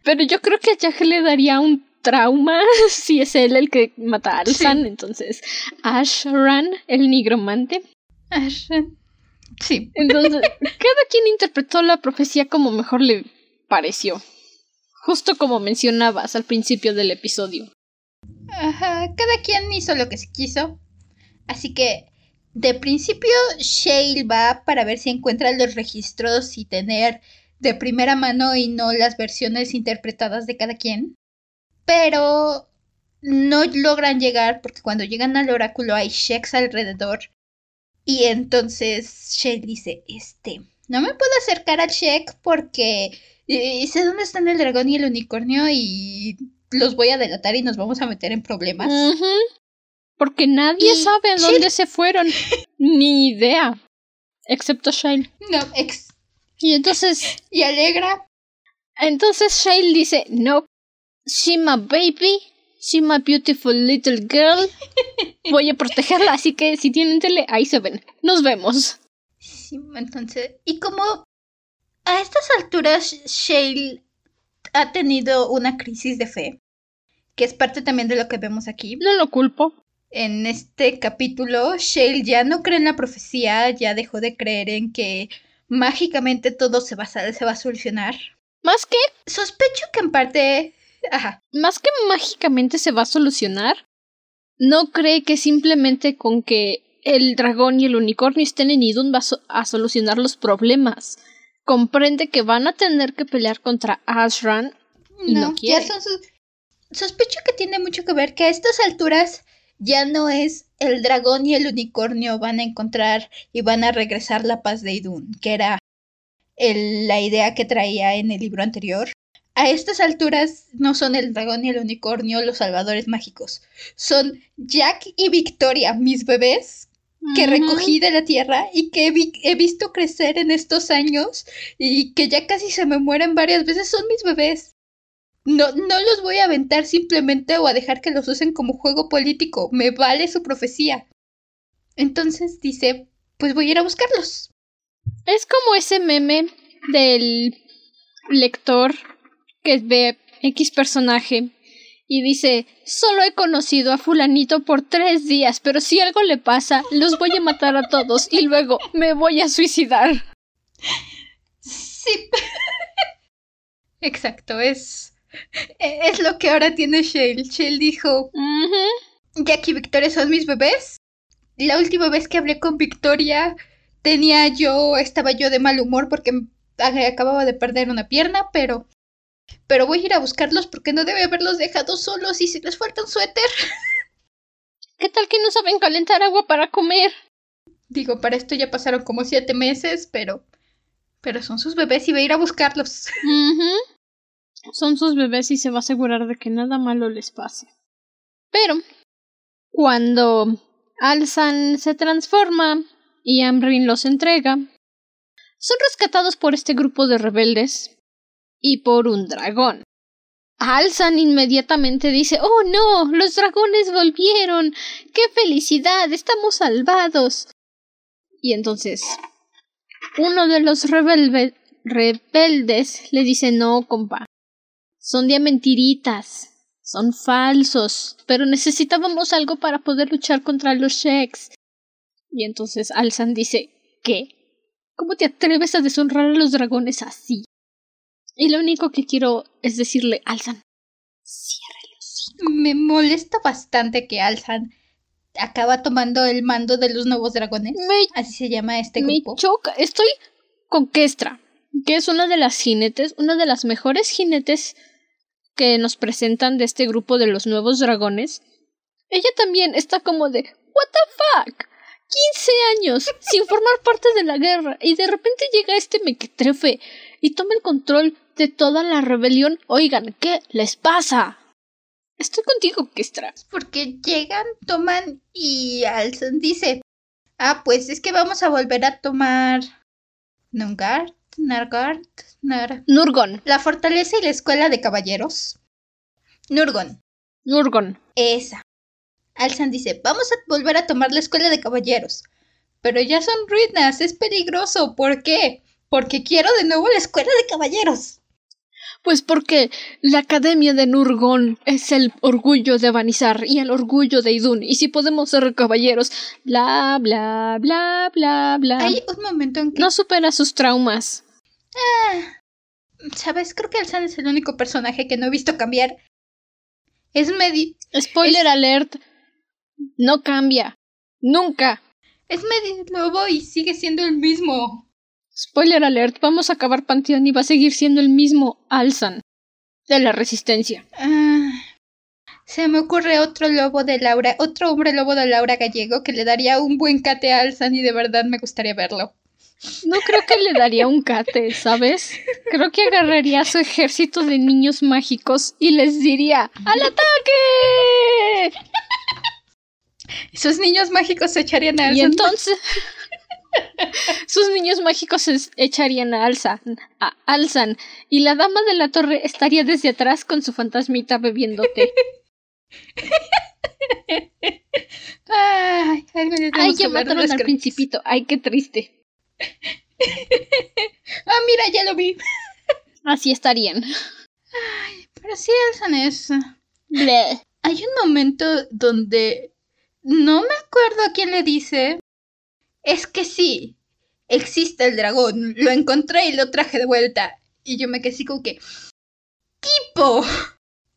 pero yo creo que a Jack le daría un trauma si es él el que mata a Alzan. Entonces, Ashran, el nigromante. Ashran. Sí. Entonces, cada quien interpretó la profecía como mejor le pareció. Justo como mencionabas al principio del episodio. Ajá, cada quien hizo lo que se quiso. Así que, de principio, Shale va para ver si encuentra los registros y tener de primera mano y no las versiones interpretadas de cada quien. Pero no logran llegar porque cuando llegan al oráculo hay Sheks alrededor. Y entonces Shek dice, este, no me puedo acercar al Shek porque eh, sé dónde están el dragón y el unicornio y los voy a delatar y nos vamos a meter en problemas. Porque nadie sabe a dónde se fueron. Ni idea. Excepto Shale. No, ex y entonces. Y alegra. Entonces Shale dice: No, she my baby, she my beautiful little girl. Voy a protegerla, así que si tienen tele, ahí se ven. Nos vemos. Sí, entonces. Y como a estas alturas Shale ha tenido una crisis de fe, que es parte también de lo que vemos aquí. No lo culpo. En este capítulo, Shale ya no cree en la profecía, ya dejó de creer en que mágicamente todo se va, a, se va a solucionar. Más que... Sospecho que en parte... Ajá. Más que mágicamente se va a solucionar, no cree que simplemente con que el dragón y el unicornio estén en Idun va a solucionar los problemas. Comprende que van a tener que pelear contra Ashran y no, quiere. Sospecho que tiene mucho que ver que a estas alturas ya no es el dragón y el unicornio van a encontrar y van a regresar la paz de Idun, que era la idea que traía en el libro anterior. A estas alturas no son el dragón y el unicornio los salvadores mágicos, son Jack y Victoria, mis bebés, que recogí de la tierra y que he, visto crecer en estos años y que ya casi se me mueren varias veces, son mis bebés. No, no los voy a aventar simplemente o a dejar que los usen como juego político. Me vale su profecía. Entonces dice, pues voy a ir a buscarlos. Es como ese meme del lector que ve X personaje y dice, solo he conocido a fulanito por tres días, pero si algo le pasa, los voy a matar a todos y luego me voy a suicidar. Sí. Exacto, es es lo que ahora tiene Shale. Shale dijo, Jack y Victoria son mis bebés. La última vez que hablé con Victoria tenía yo, estaba yo de mal humor porque acababa de perder una pierna, pero Pero voy a ir a buscarlos porque no debe haberlos dejado solos y si les falta un suéter. ¿Qué tal que no saben calentar agua para comer? Digo, para esto ya pasaron como siete meses, pero. Pero son sus bebés y voy a ir a buscarlos. Son sus bebés y se va a asegurar de que nada malo les pase. Pero, cuando Alzan se transforma y Amrin los entrega, son rescatados por este grupo de rebeldes y por un dragón. Alzan inmediatamente dice Oh no, los dragones volvieron. ¡Qué felicidad! Estamos salvados. Y entonces uno de los rebeldes le dice No, compa. Son de mentiritas. Son falsos. Pero necesitábamos algo para poder luchar contra los Sheks. Y entonces Alzan dice ¿Qué? ¿Cómo te atreves a deshonrar a los dragones así? Y lo único que quiero es decirle, Alzan, ciérrelos. Me molesta bastante que Alzan acaba tomando el mando de los nuevos dragones. Me, Así se llama este me grupo. choca. Estoy con Kestra, que es una de las jinetes, una de las mejores jinetes que nos presentan de este grupo de los nuevos dragones. Ella también está como de, ¿What the fuck? 15 años sin formar parte de la guerra y de repente llega este mequetrefe y toma el control de toda la rebelión. Oigan, ¿qué les pasa? Estoy contigo, Kestra. Porque llegan, toman y Alzan dice: Ah, pues es que vamos a volver a tomar. Nungard, Nargard, Nar. Nurgon, La fortaleza y la escuela de caballeros. Nurgon, Nurgon. esa. Alzan dice: Vamos a volver a tomar la escuela de caballeros. Pero ya son ruinas, es peligroso. ¿Por qué? Porque quiero de nuevo la escuela de caballeros. Pues porque la Academia de Nurgon es el orgullo de Vanizar y el orgullo de Idun. Y si podemos ser caballeros, bla, bla, bla, bla, bla. Hay un momento en que. No supera sus traumas. ¿Sabes? Creo que Alzan es el único personaje que no he visto cambiar. Es medio. Spoiler alert. No cambia. Nunca. Es medio lobo y sigue siendo el mismo. Spoiler alert. Vamos a acabar Panteón y va a seguir siendo el mismo Alzan. De la Resistencia. Ah, se me ocurre otro lobo de Laura, otro hombre lobo de Laura Gallego que le daría un buen cate a Alzan y de verdad me gustaría verlo. No creo que le daría un cate, ¿sabes? Creo que agarraría a su ejército de niños mágicos y les diría ¡Al ataque! Esos niños mágicos se echarían a Alzan. Y entonces sus niños mágicos se echarían a Alzan, a Alzan y la dama de la torre estaría desde atrás con su fantasmita bebiendo té. Ay, ay, Ay, ya mataron al principito. Ay, qué triste. Ah, mira, ya lo vi. Así estarían. Pero sí, Alzan es. Bleh. Hay un momento donde no me acuerdo a quién le dice. Es que sí, existe el dragón. Lo encontré y lo traje de vuelta. Y yo me quedé así como que. ¡Tipo!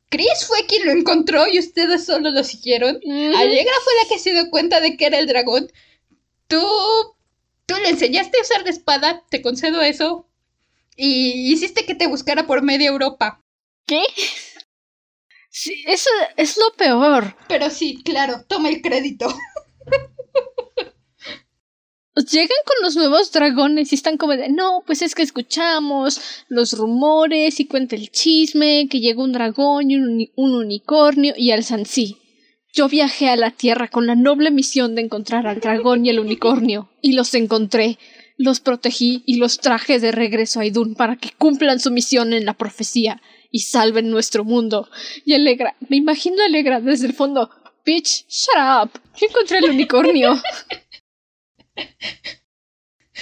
Chris fue quien lo encontró y ustedes solo lo siguieron. Ujú. Alegra fue la que se dio cuenta de que era el dragón. Tú. Tú le enseñaste a usar la espada, te concedo eso. Y hiciste que te buscara por media Europa. ¿Qué? Sí, eso es lo peor. Pero sí, claro, toma el crédito. Llegan con los nuevos dragones y están como de, no, pues es que escuchamos los rumores y cuenta el chisme que llegó un dragón y un, uni- un unicornio y alzan sí. Yo viajé a la Tierra con la noble misión de encontrar al dragón y el unicornio y los encontré. Los protegí y los traje de regreso a Idun para que cumplan su misión en la profecía y salven nuestro mundo. Y Alegra, me imagino Alegra desde el fondo. Bitch, shut up. Yo encontré el unicornio.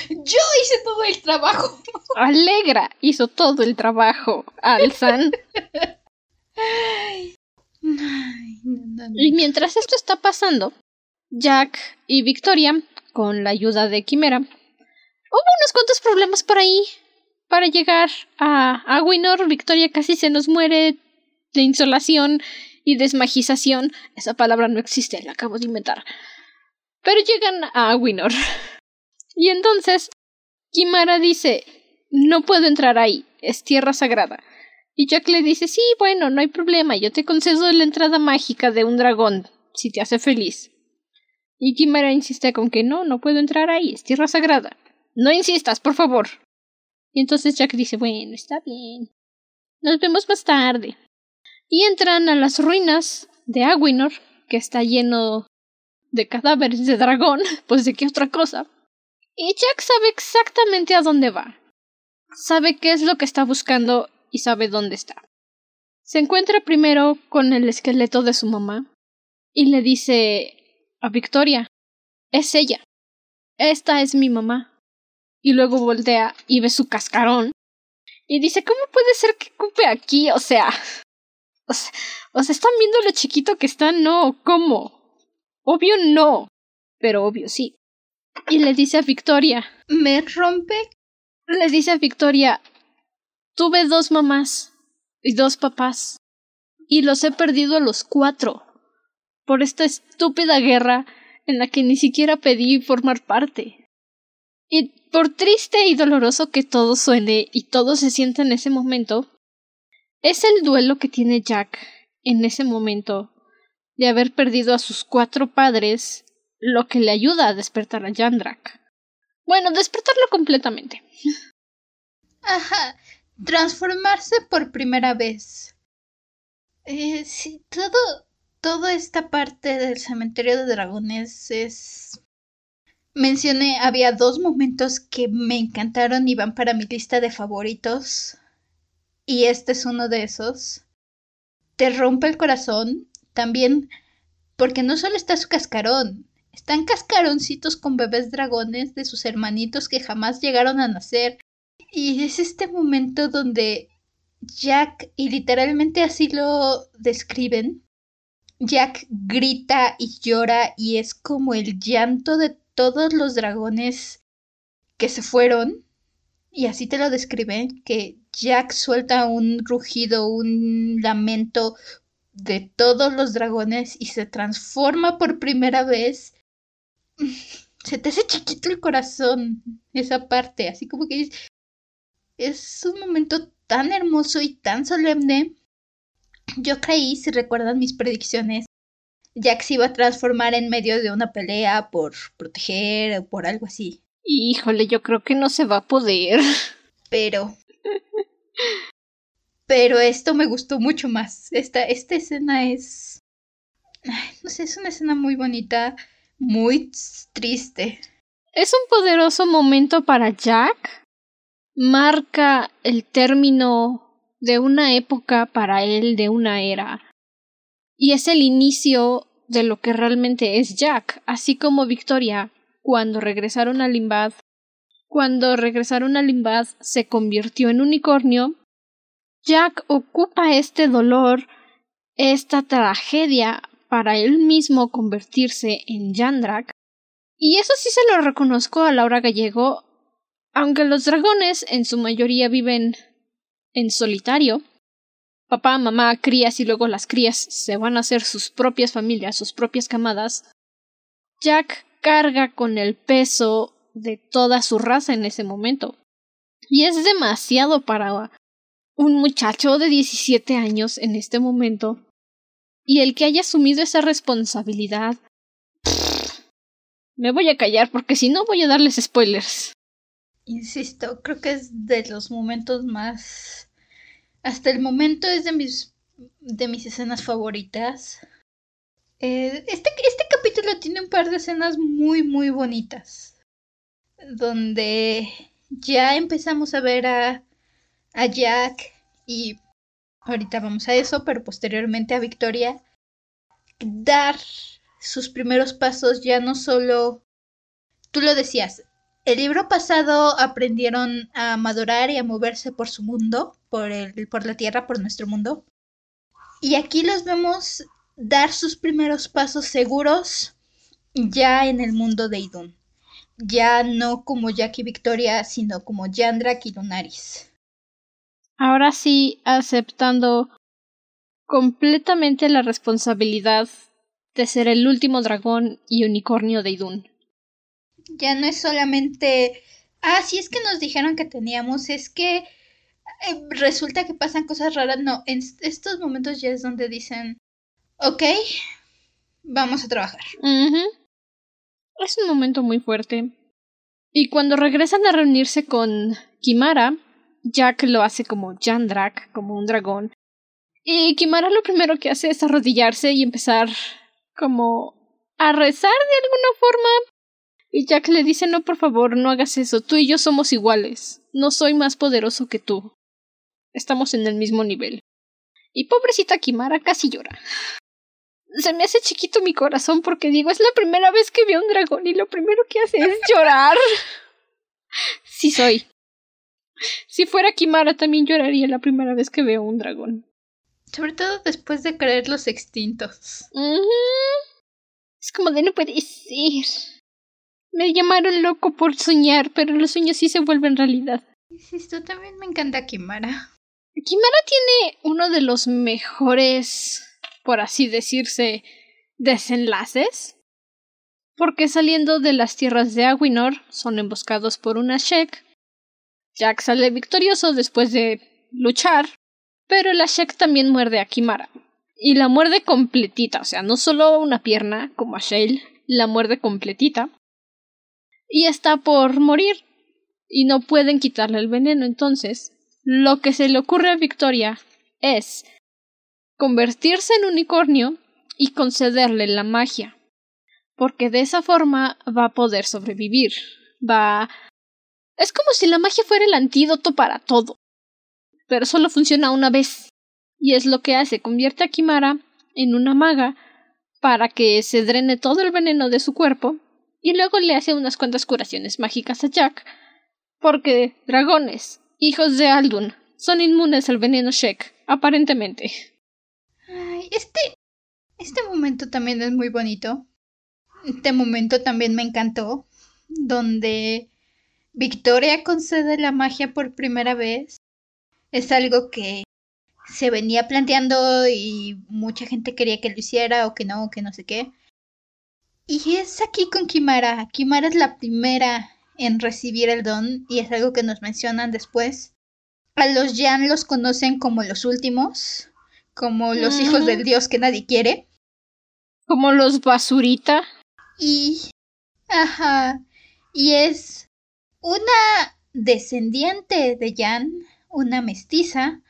Yo hice todo el trabajo. Alegra hizo todo el trabajo. Alzan. Ay, Ay, no, no, no. Y mientras esto está pasando, Jack y Victoria, con la ayuda de Quimera, hubo unos cuantos problemas por ahí. Para llegar a, a Winor, Victoria casi se nos muere de insolación y desmagización. Esa palabra no existe, la acabo de inventar. Pero llegan a Winor. Y entonces, Kimara dice, no puedo entrar ahí, es tierra sagrada. Y Jack le dice, sí, bueno, no hay problema, yo te concedo la entrada mágica de un dragón, si te hace feliz. Y Kimera insiste con que no, no puedo entrar ahí, es tierra sagrada. No insistas, por favor. Y entonces Jack dice, bueno, está bien. Nos vemos más tarde. Y entran a las ruinas de Aguinor, que está lleno de cadáveres de dragón, pues de qué otra cosa. Y Jack sabe exactamente a dónde va. Sabe qué es lo que está buscando y sabe dónde está. Se encuentra primero con el esqueleto de su mamá y le dice a Victoria, es ella. Esta es mi mamá. Y luego voltea y ve su cascarón y dice, ¿cómo puede ser que cupe aquí? O sea, o sea, ¿están viendo lo chiquito que está? No, ¿cómo? Obvio no, pero obvio sí. Y le dice a Victoria, ¿me rompe? Le dice a Victoria, Tuve dos mamás y dos papás, y los he perdido a los cuatro por esta estúpida guerra en la que ni siquiera pedí formar parte. Y por triste y doloroso que todo suene y todo se sienta en ese momento, es el duelo que tiene Jack en ese momento de haber perdido a sus cuatro padres lo que le ayuda a despertar a Jandrak. Bueno, despertarlo completamente. Ajá, transformarse por primera vez. Eh, sí, todo, toda esta parte del cementerio de dragones es... Mencioné, había dos momentos que me encantaron y van para mi lista de favoritos. Y este es uno de esos. Te rompe el corazón también porque no solo está su cascarón, están cascaroncitos con bebés dragones de sus hermanitos que jamás llegaron a nacer y es este momento donde Jack, y literalmente así lo describen, Jack grita y llora y es como el llanto de todos los dragones que se fueron. Y así te lo describen, que Jack suelta un rugido, un lamento de todos los dragones y se transforma por primera vez. Se te hace chiquito el corazón, esa parte, así como que dices, es un momento tan hermoso y tan solemne. Yo creí, si recuerdan mis predicciones, Jack se iba a transformar en medio de una pelea por proteger o por algo así. Híjole, yo creo que no se va a poder. Pero. Pero esto me gustó mucho más. Esta, esta escena es. No sé, es una escena muy bonita, muy triste. Es un poderoso momento para Jack marca el término de una época para él, de una era. Y es el inicio de lo que realmente es Jack, así como Victoria, cuando regresaron a Limbad, cuando regresaron a Limbad se convirtió en unicornio, Jack ocupa este dolor, esta tragedia para él mismo convertirse en Jandrak. Y eso sí se lo reconozco a Laura Gallego aunque los dragones en su mayoría viven en solitario, papá, mamá, crías y luego las crías se van a hacer sus propias familias, sus propias camadas, Jack carga con el peso de toda su raza en ese momento. Y es demasiado para un muchacho de 17 años en este momento. Y el que haya asumido esa responsabilidad... me voy a callar porque si no voy a darles spoilers. Insisto, creo que es de los momentos más... Hasta el momento es de mis, de mis escenas favoritas. Eh, este, este capítulo tiene un par de escenas muy, muy bonitas. Donde ya empezamos a ver a, a Jack y ahorita vamos a eso, pero posteriormente a Victoria dar sus primeros pasos ya no solo, tú lo decías, el libro pasado aprendieron a madurar y a moverse por su mundo, por, el, por la tierra, por nuestro mundo. Y aquí los vemos dar sus primeros pasos seguros ya en el mundo de Idun. Ya no como Jack y Victoria, sino como Yandrak y Lunaris. Ahora sí, aceptando completamente la responsabilidad de ser el último dragón y unicornio de Idun. Ya no es solamente, ah, sí es que nos dijeron que teníamos, es que eh, resulta que pasan cosas raras. No, en estos momentos ya es donde dicen, ok, vamos a trabajar. Es un momento muy fuerte. Y cuando regresan a reunirse con Kimara, Jack lo hace como Jandrak, como un dragón. Y Kimara lo primero que hace es arrodillarse y empezar como a rezar de alguna forma. Y Jack le dice no, por favor, no hagas eso. Tú y yo somos iguales. No soy más poderoso que tú. Estamos en el mismo nivel. Y pobrecita Kimara casi llora. Se me hace chiquito mi corazón porque digo, es la primera vez que veo un dragón y lo primero que hace es llorar. Sí soy. Si fuera Kimara también lloraría la primera vez que veo un dragón. Sobre todo después de creer los extintos. Es como de no puede ser. Me llamaron loco por soñar, pero los sueños sí se vuelven realidad. Esto también me encanta Kimara. Kimara tiene uno de los mejores, por así decirse, desenlaces. Porque saliendo de las tierras de Aguinor, son emboscados por una Shek. Jack sale victorioso después de luchar, pero la Shek también muerde a Kimara. Y la muerde completita, o sea, no solo una pierna, como a Shale, la muerde completita. Y está por morir. Y no pueden quitarle el veneno, entonces lo que se le ocurre a Victoria es convertirse en unicornio y concederle la magia, porque de esa forma va a poder sobrevivir. Va. Es como si la magia fuera el antídoto para todo, pero solo funciona una vez. Y es lo que hace, convierte a Kimara en una maga para que se drene todo el veneno de su cuerpo y luego le hace unas cuantas curaciones mágicas a Jack, porque dragones, hijos de Aldun, son inmunes al veneno Shek, aparentemente. Ay, este. Este momento también es muy bonito. Este momento también me encantó. Donde Victoria concede la magia por primera vez. Es algo que se venía planteando y mucha gente quería que lo hiciera o que no, o que no sé qué. Y es aquí con Kimara. Kimara es la primera en recibir el don y es algo que nos mencionan después. A los Jan los conocen como los últimos, como los hijos del dios que nadie quiere. Como los basurita. Y... Ajá. Y es una descendiente de Jan, una mestiza,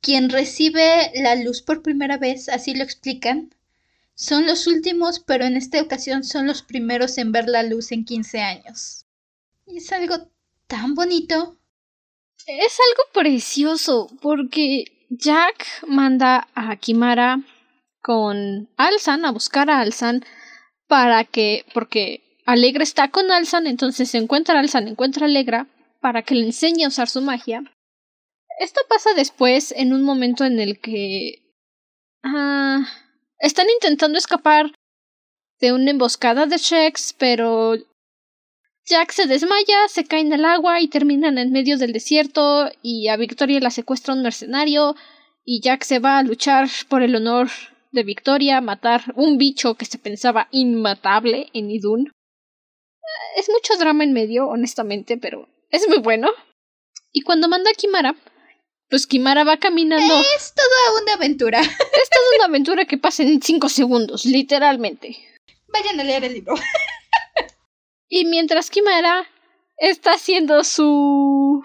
quien recibe la luz por primera vez, así lo explican. Son los últimos, pero en esta ocasión son los primeros en ver la luz en 15 años. Y es algo tan bonito. Es algo precioso porque Jack manda a Kimara con Alsan a buscar a Alsan para que porque Alegra está con Alsan, entonces se encuentra Alsan, encuentra Alegra para que le enseñe a usar su magia. Esto pasa después en un momento en el que ah, están intentando escapar de una emboscada de Shex, pero Jack se desmaya, se cae en el agua y terminan en medio del desierto y a Victoria la secuestra un mercenario y Jack se va a luchar por el honor de Victoria, matar un bicho que se pensaba inmatable en Idun. Es mucho drama en medio, honestamente, pero es muy bueno. Y cuando manda a Kimara, pues Kimara va caminando. Es toda una aventura. Es toda una aventura que pasa en cinco segundos, literalmente. Vayan a leer el libro. Y mientras Kimara está haciendo su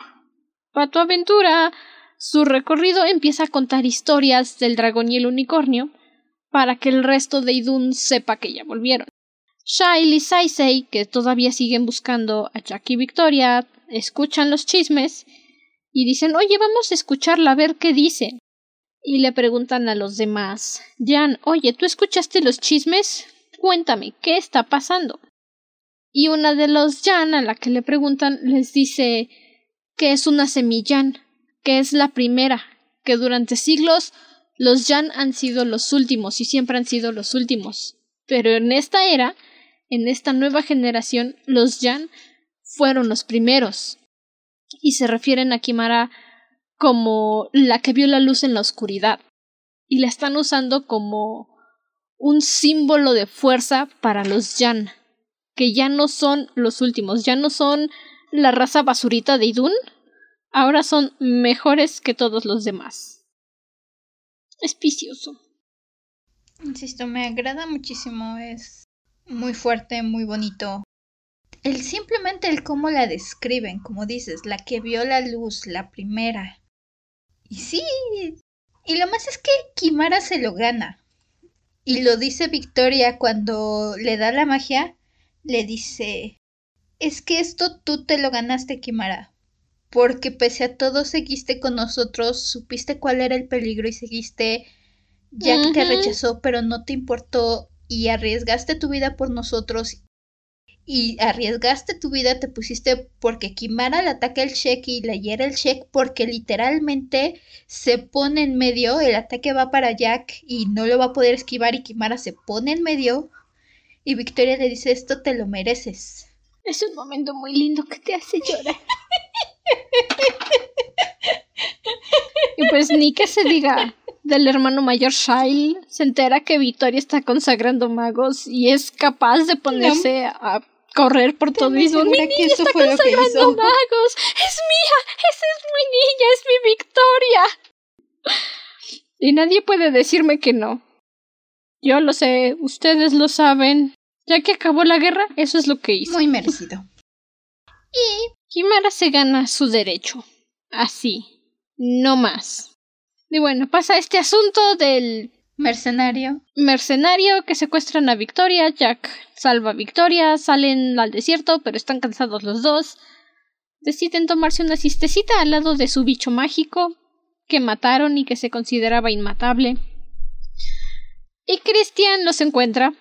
pato aventura, su recorrido empieza a contar historias del dragón y el unicornio para que el resto de Idun sepa que ya volvieron. Shail y Saisei, que todavía siguen buscando a Jack y Victoria, escuchan los chismes y dicen oye vamos a escucharla a ver qué dice. Y le preguntan a los demás Jan, oye, ¿tú escuchaste los chismes? Cuéntame, ¿qué está pasando? Y una de los Yan a la que le preguntan les dice que es una semillán, que es la primera, que durante siglos los Yan han sido los últimos y siempre han sido los últimos. Pero en esta era, en esta nueva generación, los Yan fueron los primeros. Y se refieren a Kimara como la que vio la luz en la oscuridad. Y la están usando como un símbolo de fuerza para los Yan que ya no son los últimos, ya no son la raza basurita de Idun, ahora son mejores que todos los demás. Es vicioso. Insisto, me agrada muchísimo, es muy fuerte, muy bonito. El simplemente el cómo la describen, como dices, la que vio la luz, la primera. Y sí, y lo más es que Kimara se lo gana. Y lo dice Victoria cuando le da la magia, le dice, es que esto tú te lo ganaste, Kimara. Porque pese a todo seguiste con nosotros, supiste cuál era el peligro y seguiste. Jack te rechazó, pero no te importó y arriesgaste tu vida por nosotros. Y arriesgaste tu vida, te pusiste porque Kimara le ataca el cheque y le hiera el cheque porque literalmente se pone en medio, el ataque va para Jack y no lo va a poder esquivar y Kimara se pone en medio y Victoria le dice esto te lo mereces. Es un momento muy lindo que te hace llorar. y pues ni que se diga del hermano mayor Shile, se entera que Victoria está consagrando magos y es capaz de ponerse a correr por todo y mi niña está consagrando magos, es mía, esa es mi niña, es mi Victoria. Y nadie puede decirme que no. Yo lo sé, ustedes lo saben. Ya que acabó la guerra, eso es lo que hizo. Muy merecido. Y Kimara se gana su derecho. Así. No más. Y bueno, pasa este asunto del mercenario. Mercenario que secuestran a Victoria. Jack salva a Victoria. Salen al desierto, pero están cansados los dos. Deciden tomarse una cistecita al lado de su bicho mágico, que mataron y que se consideraba inmatable. Y Christian los encuentra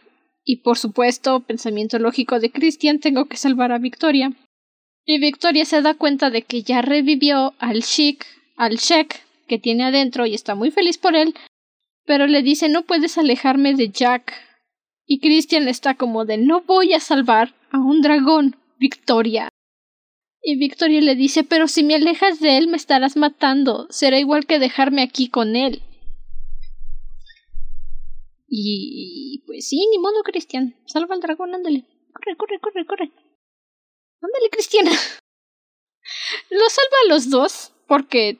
y por supuesto, pensamiento lógico de Christian, tengo que salvar a Victoria. Y Victoria se da cuenta de que ya revivió al Chic, al Sheik que tiene adentro y está muy feliz por él, pero le dice no puedes alejarme de Jack. Y Christian está como de no voy a salvar a un dragón, Victoria. Y Victoria le dice pero si me alejas de él me estarás matando, será igual que dejarme aquí con él. Y pues sí, ni modo, Cristian. Salva al dragón, ándale. Corre, corre, corre, corre. Ándale, Cristiana. Lo salva a los dos porque,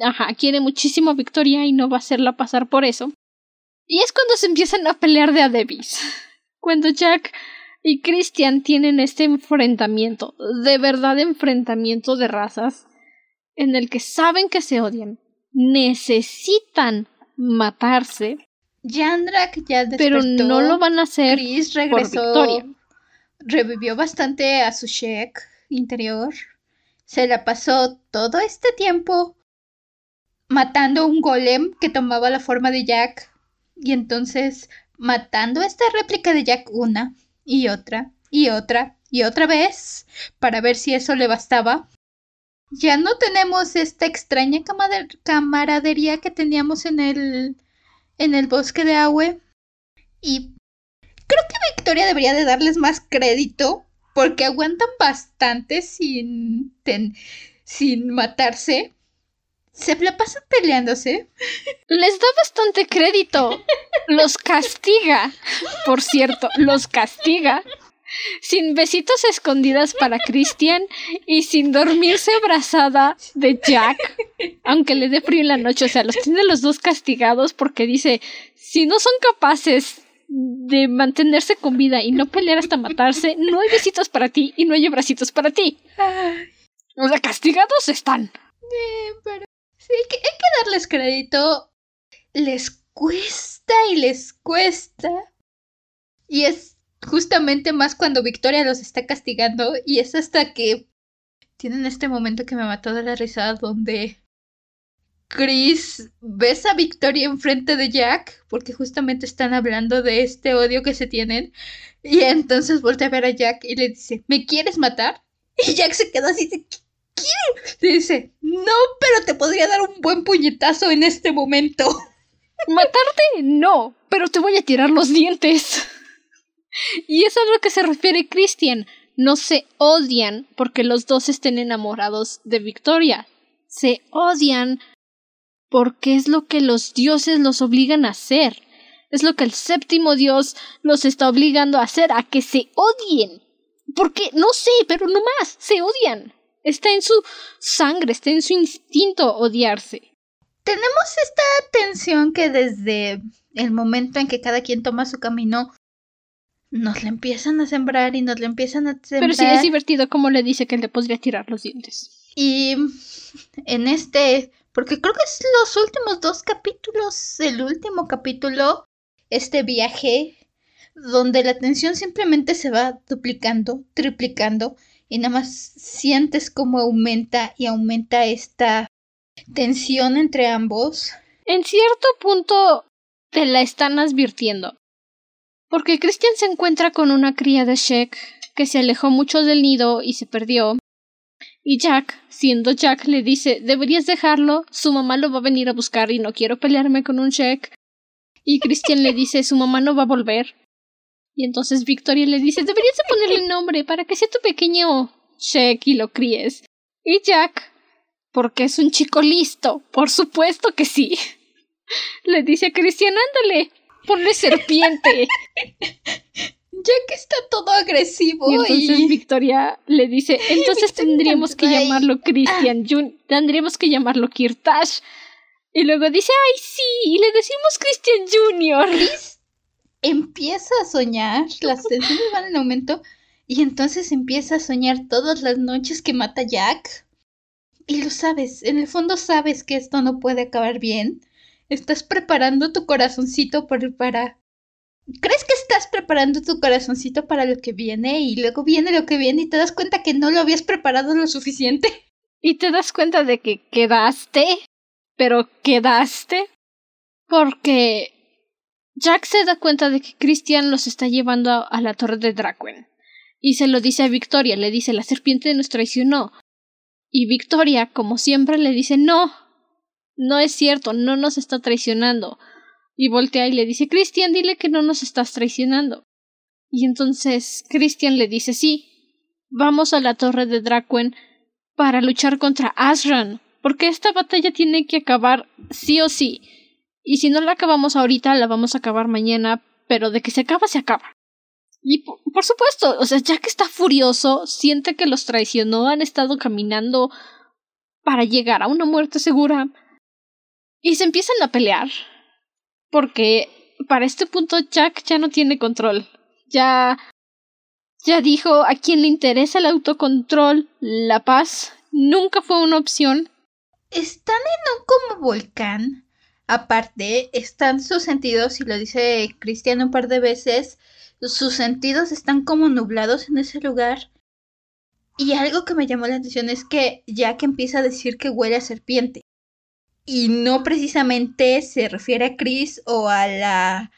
ajá, quiere muchísimo a Victoria y no va a hacerla pasar por eso. Y es cuando se empiezan a pelear de a Cuando Jack y Christian tienen este enfrentamiento, de verdad enfrentamiento de razas, en el que saben que se odian, necesitan matarse Yandrak ya despertó. Pero no lo van a hacer. Chris regresó. Revivió bastante a su Shek interior. Se la pasó todo este tiempo matando un golem que tomaba la forma de Jack. Y entonces matando esta réplica de Jack una y otra y otra y otra vez para ver si eso le bastaba. Ya no tenemos esta extraña camaradería que teníamos en el en el bosque de Aue. Y creo que Victoria debería de darles más crédito porque aguantan bastante sin, sin matarse. Se la pasan peleándose. Les da bastante crédito. Los castiga. Por cierto, los castiga sin besitos escondidas para Christian y sin dormirse abrazada de Jack, aunque le dé frío en la noche. O sea, los tiene los dos castigados porque dice, si no son capaces de mantenerse con vida y no pelear hasta matarse, no hay besitos para ti y no hay abracitos para ti. O sea, castigados están. Eh, pero sí, hay que, darles crédito. Les cuesta y les cuesta. Y es justamente más cuando Victoria los está castigando y es hasta que tienen este momento que me mató de la risa donde Chris besa a Victoria enfrente de Jack porque justamente están hablando de este odio que se tienen y entonces voltea a ver a Jack y le dice ¿me quieres matar? Y Jack se queda así ¿Qué? dice no pero te podría dar un buen puñetazo en este momento matarte no pero te voy a tirar los dientes y eso es a lo que se refiere Christian. No se odian porque los dos estén enamorados de Victoria. Se odian porque es lo que los dioses los obligan a hacer. Es lo que el séptimo dios los está obligando a hacer, a que se odien. Porque, no sé, pero no más, se odian. Está en su sangre, está en su instinto odiarse. Tenemos esta tensión que desde el momento en que cada quien toma su camino, nos le empiezan a sembrar y nos le empiezan a sembrar. Pero sí es divertido como le dice que le podría tirar los dientes. Y en este, porque creo que es los últimos dos capítulos, el último capítulo, este viaje, donde la tensión simplemente se va duplicando, triplicando, y nada más sientes como aumenta y aumenta esta tensión entre ambos. En cierto punto te la están advirtiendo. Porque Christian se encuentra con una cría de Shek que se alejó mucho del nido y se perdió. Y Jack, siendo Jack, le dice deberías dejarlo, su mamá lo va a venir a buscar y no quiero pelearme con un Shek. Y Christian le dice su mamá no va a volver. Y entonces Victoria le dice deberías de ponerle nombre para que sea tu pequeño Shek y lo críes. Y Jack porque es un chico listo. Por supuesto que sí. Le dice a Cristian, ándale, ponle serpiente. Que está todo agresivo. Y entonces Victoria le dice, entonces tendríamos que llamarlo Christian Jun, tendríamos que llamarlo Kirtash. Y luego dice, ay sí, y le decimos Christian Junior. Chris empieza a soñar, las tensiones van en aumento, y entonces empieza a soñar todas las noches que mata Jack. Y lo sabes, en el fondo sabes que esto no puede acabar bien. Estás preparando tu corazoncito para... ¿Crees que estás preparando tu corazoncito para lo que viene y luego viene lo que viene y te das cuenta que no lo habías preparado lo suficiente? Y te das cuenta de que quedaste, pero quedaste porque Jack se da cuenta de que Christian los está llevando a la torre de Dracwen. Y se lo dice a Victoria, le dice la serpiente nos traicionó. Y Victoria, como siempre, le dice no, no es cierto, no nos está traicionando. Y voltea y le dice Christian, dile que no nos estás traicionando. Y entonces Christian le dice sí, vamos a la torre de Dracwen para luchar contra Asran, porque esta batalla tiene que acabar sí o sí. Y si no la acabamos ahorita, la vamos a acabar mañana, pero de que se acaba, se acaba. Y por, supuesto, o sea, Jack está furioso, siente que los traicionó, han estado caminando para llegar a una muerte segura. Y se empiezan a pelear. Porque para este punto Jack ya no tiene control. Ya. Ya dijo a quien le interesa el autocontrol, la paz, nunca fue una opción. Están en un como volcán. Aparte, están sus sentidos, y lo dice Cristiano un par de veces, sus sentidos están como nublados en ese lugar. Y algo que me llamó la atención es que Jack empieza a decir que huele a serpiente. Y no precisamente se refiere a Chris o a la.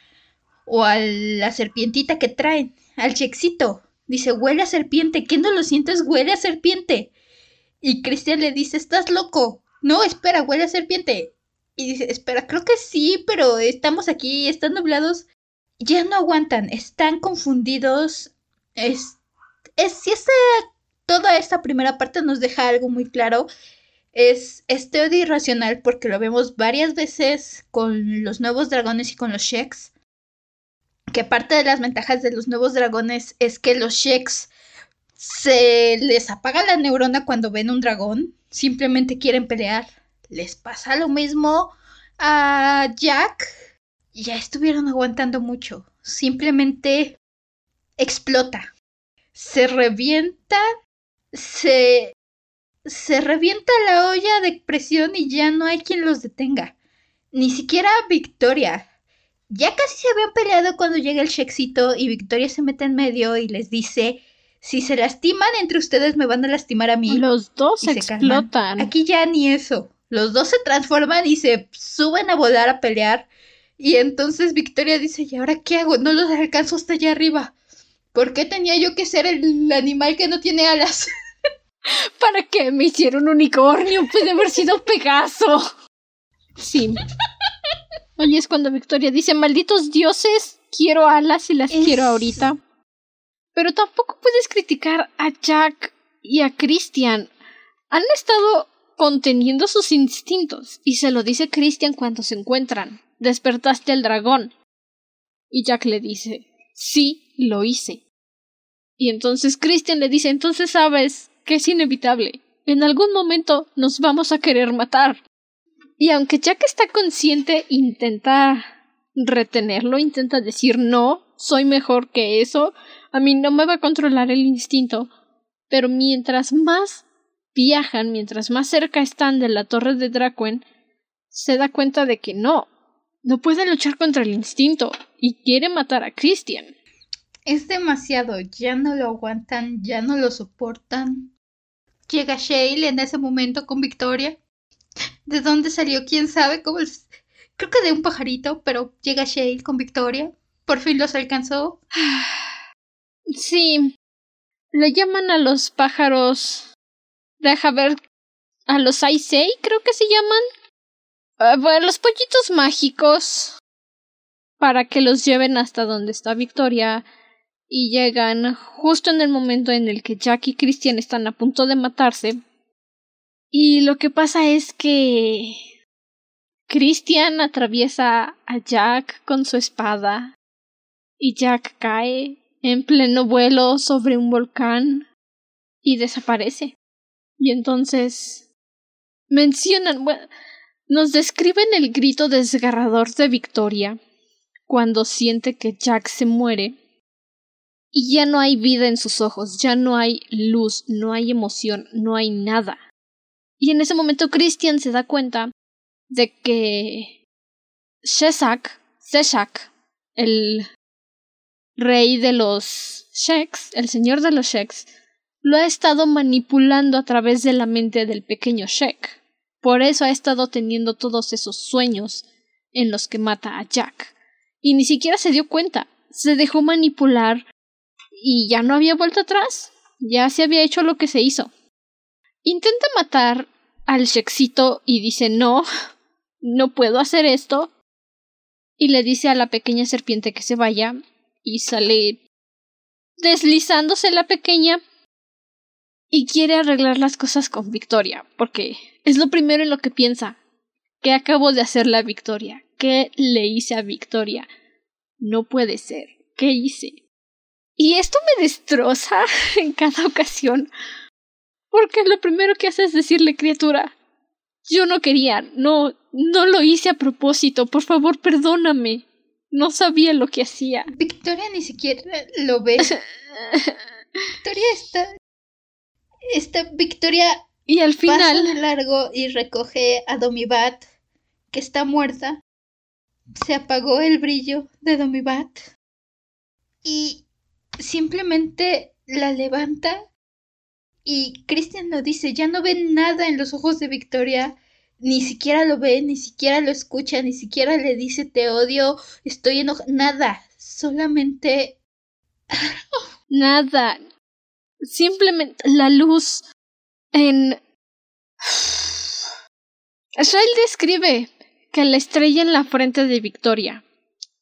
o a la serpientita que traen, al chexito. Dice, huele a serpiente. ¿Qué no lo sientes? Huele a serpiente. Y Christian le dice, estás loco. No, espera, huele a serpiente. Y dice, espera, creo que sí, pero estamos aquí, están nublados ya no aguantan, están confundidos. Es, es si esta, toda esta primera parte nos deja algo muy claro, es este irracional porque lo vemos varias veces con los nuevos dragones y con los Sheks. Que parte de las ventajas de los nuevos dragones es que los Sheks se les apaga la neurona cuando ven un dragón, simplemente quieren pelear. Les pasa lo mismo a Jack ya estuvieron aguantando mucho. Simplemente explota. Se revienta. Se. Se revienta la olla de presión y ya no hay quien los detenga. Ni siquiera Victoria. Ya casi se habían peleado cuando llega el Shexito y Victoria se mete en medio y les dice: Si se lastiman entre ustedes, me van a lastimar a mí. Los dos explotan. Aquí ya ni eso. Los dos se transforman y se suben a volar a pelear. Y entonces Victoria dice, ¿y ahora qué hago? No los alcanzo hasta allá arriba. ¿Por qué tenía yo que ser el animal que no tiene alas? ¿Para qué me hicieron unicornio? Puede haber sido Pegaso. Sí. Oye, es cuando Victoria dice, malditos dioses, quiero alas y las quiero ahorita. Pero tampoco puedes criticar a Jack y a Christian. Han estado conteniendo sus instintos y se lo dice Christian cuando se encuentran despertaste al dragón. Y Jack le dice, sí, lo hice. Y entonces Christian le dice, entonces sabes que es inevitable. En algún momento nos vamos a querer matar. Y aunque Jack está consciente, intenta retenerlo, intenta decir no, soy mejor que eso, a mí no me va a controlar el instinto. Pero mientras más viajan, mientras más cerca están de la torre de Dracuen, se da cuenta de que no, no puede luchar contra el instinto y quiere matar a Christian. Es demasiado, ya no lo aguantan, ya no lo soportan. Llega Shale en ese momento con Victoria. ¿De dónde salió? ¿Quién sabe? ¿Cómo Creo que de un pajarito, pero llega Shale con Victoria. Por fin los alcanzó. Sí. Le llaman a los pájaros. Deja ver. A los Aisei, creo que se llaman. Ah, bueno, los pollitos mágicos. Para que los lleven hasta donde está Victoria. Y llegan justo en el momento en el que Jack y Christian están a punto de matarse. Y lo que pasa es que Christian atraviesa a Jack con su espada y Jack cae en pleno vuelo sobre un volcán y desaparece. Y entonces mencionan, nos describen el grito desgarrador de Victoria cuando siente que Jack se muere y ya no hay vida en sus ojos, ya no hay luz, no hay emoción, no hay nada. Y en ese momento Christian se da cuenta de que Sheshak, Seshak, el rey de los Sheks, el señor de los Sheks, lo ha estado manipulando a través de la mente del pequeño Shek. Por eso ha estado teniendo todos esos sueños en los que mata a Jack. Y ni siquiera se dio cuenta. Se dejó manipular y ya no había vuelto atrás. Ya se había hecho lo que se hizo. Intenta matar al Shekcito y dice no, no puedo hacer esto. Y le dice a la pequeña serpiente que se vaya y sale deslizándose la pequeña y quiere arreglar las cosas con Victoria, porque es lo primero en lo que piensa. ¿Qué acabo de hacer la Victoria? ¿Qué le hice a Victoria? No puede ser. ¿Qué hice? Y esto me destroza en cada ocasión, porque lo primero que hace es decirle criatura, yo no quería, no, no lo hice a propósito, por favor perdóname. No sabía lo que hacía. Victoria ni siquiera lo ve. Victoria está. Esta Victoria. Y al final. Pasa de largo y recoge a Domibat, que está muerta. Se apagó el brillo de Domibat. Y simplemente la levanta. Y Christian lo dice: ya no ve nada en los ojos de Victoria ni siquiera lo ve, ni siquiera lo escucha, ni siquiera le dice te odio, estoy enojada, nada, solamente... nada, simplemente la luz en... Shale describe que la estrella en la frente de Victoria,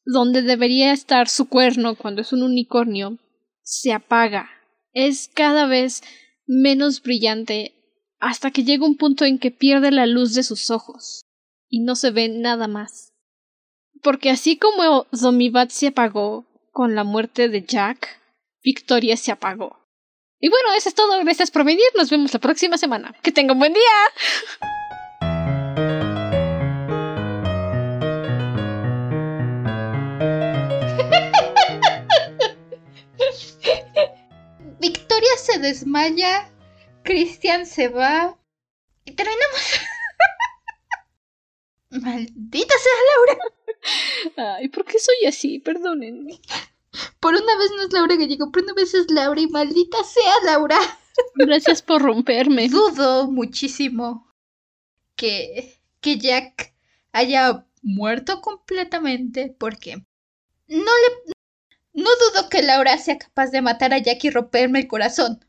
donde debería estar su cuerno cuando es un unicornio, se apaga. Es cada vez menos brillante hasta que llega un punto en que pierde la luz de sus ojos y no se ve nada más. Porque así como Zomibat se apagó con la muerte de Jack, Victoria se apagó. Y bueno, eso es todo. Gracias por venir. Nos vemos la próxima semana. Que tenga un buen día. Victoria se desmaya Cristian se va. Y terminamos. Maldita sea Laura. Ay, ¿por qué soy así? Perdónenme. Por una vez no es Laura Gallego, por una vez es Laura y maldita sea Laura. Gracias por romperme. Dudo muchísimo que, que Jack haya muerto completamente porque no le... No dudo que Laura sea capaz de matar a Jack y romperme el corazón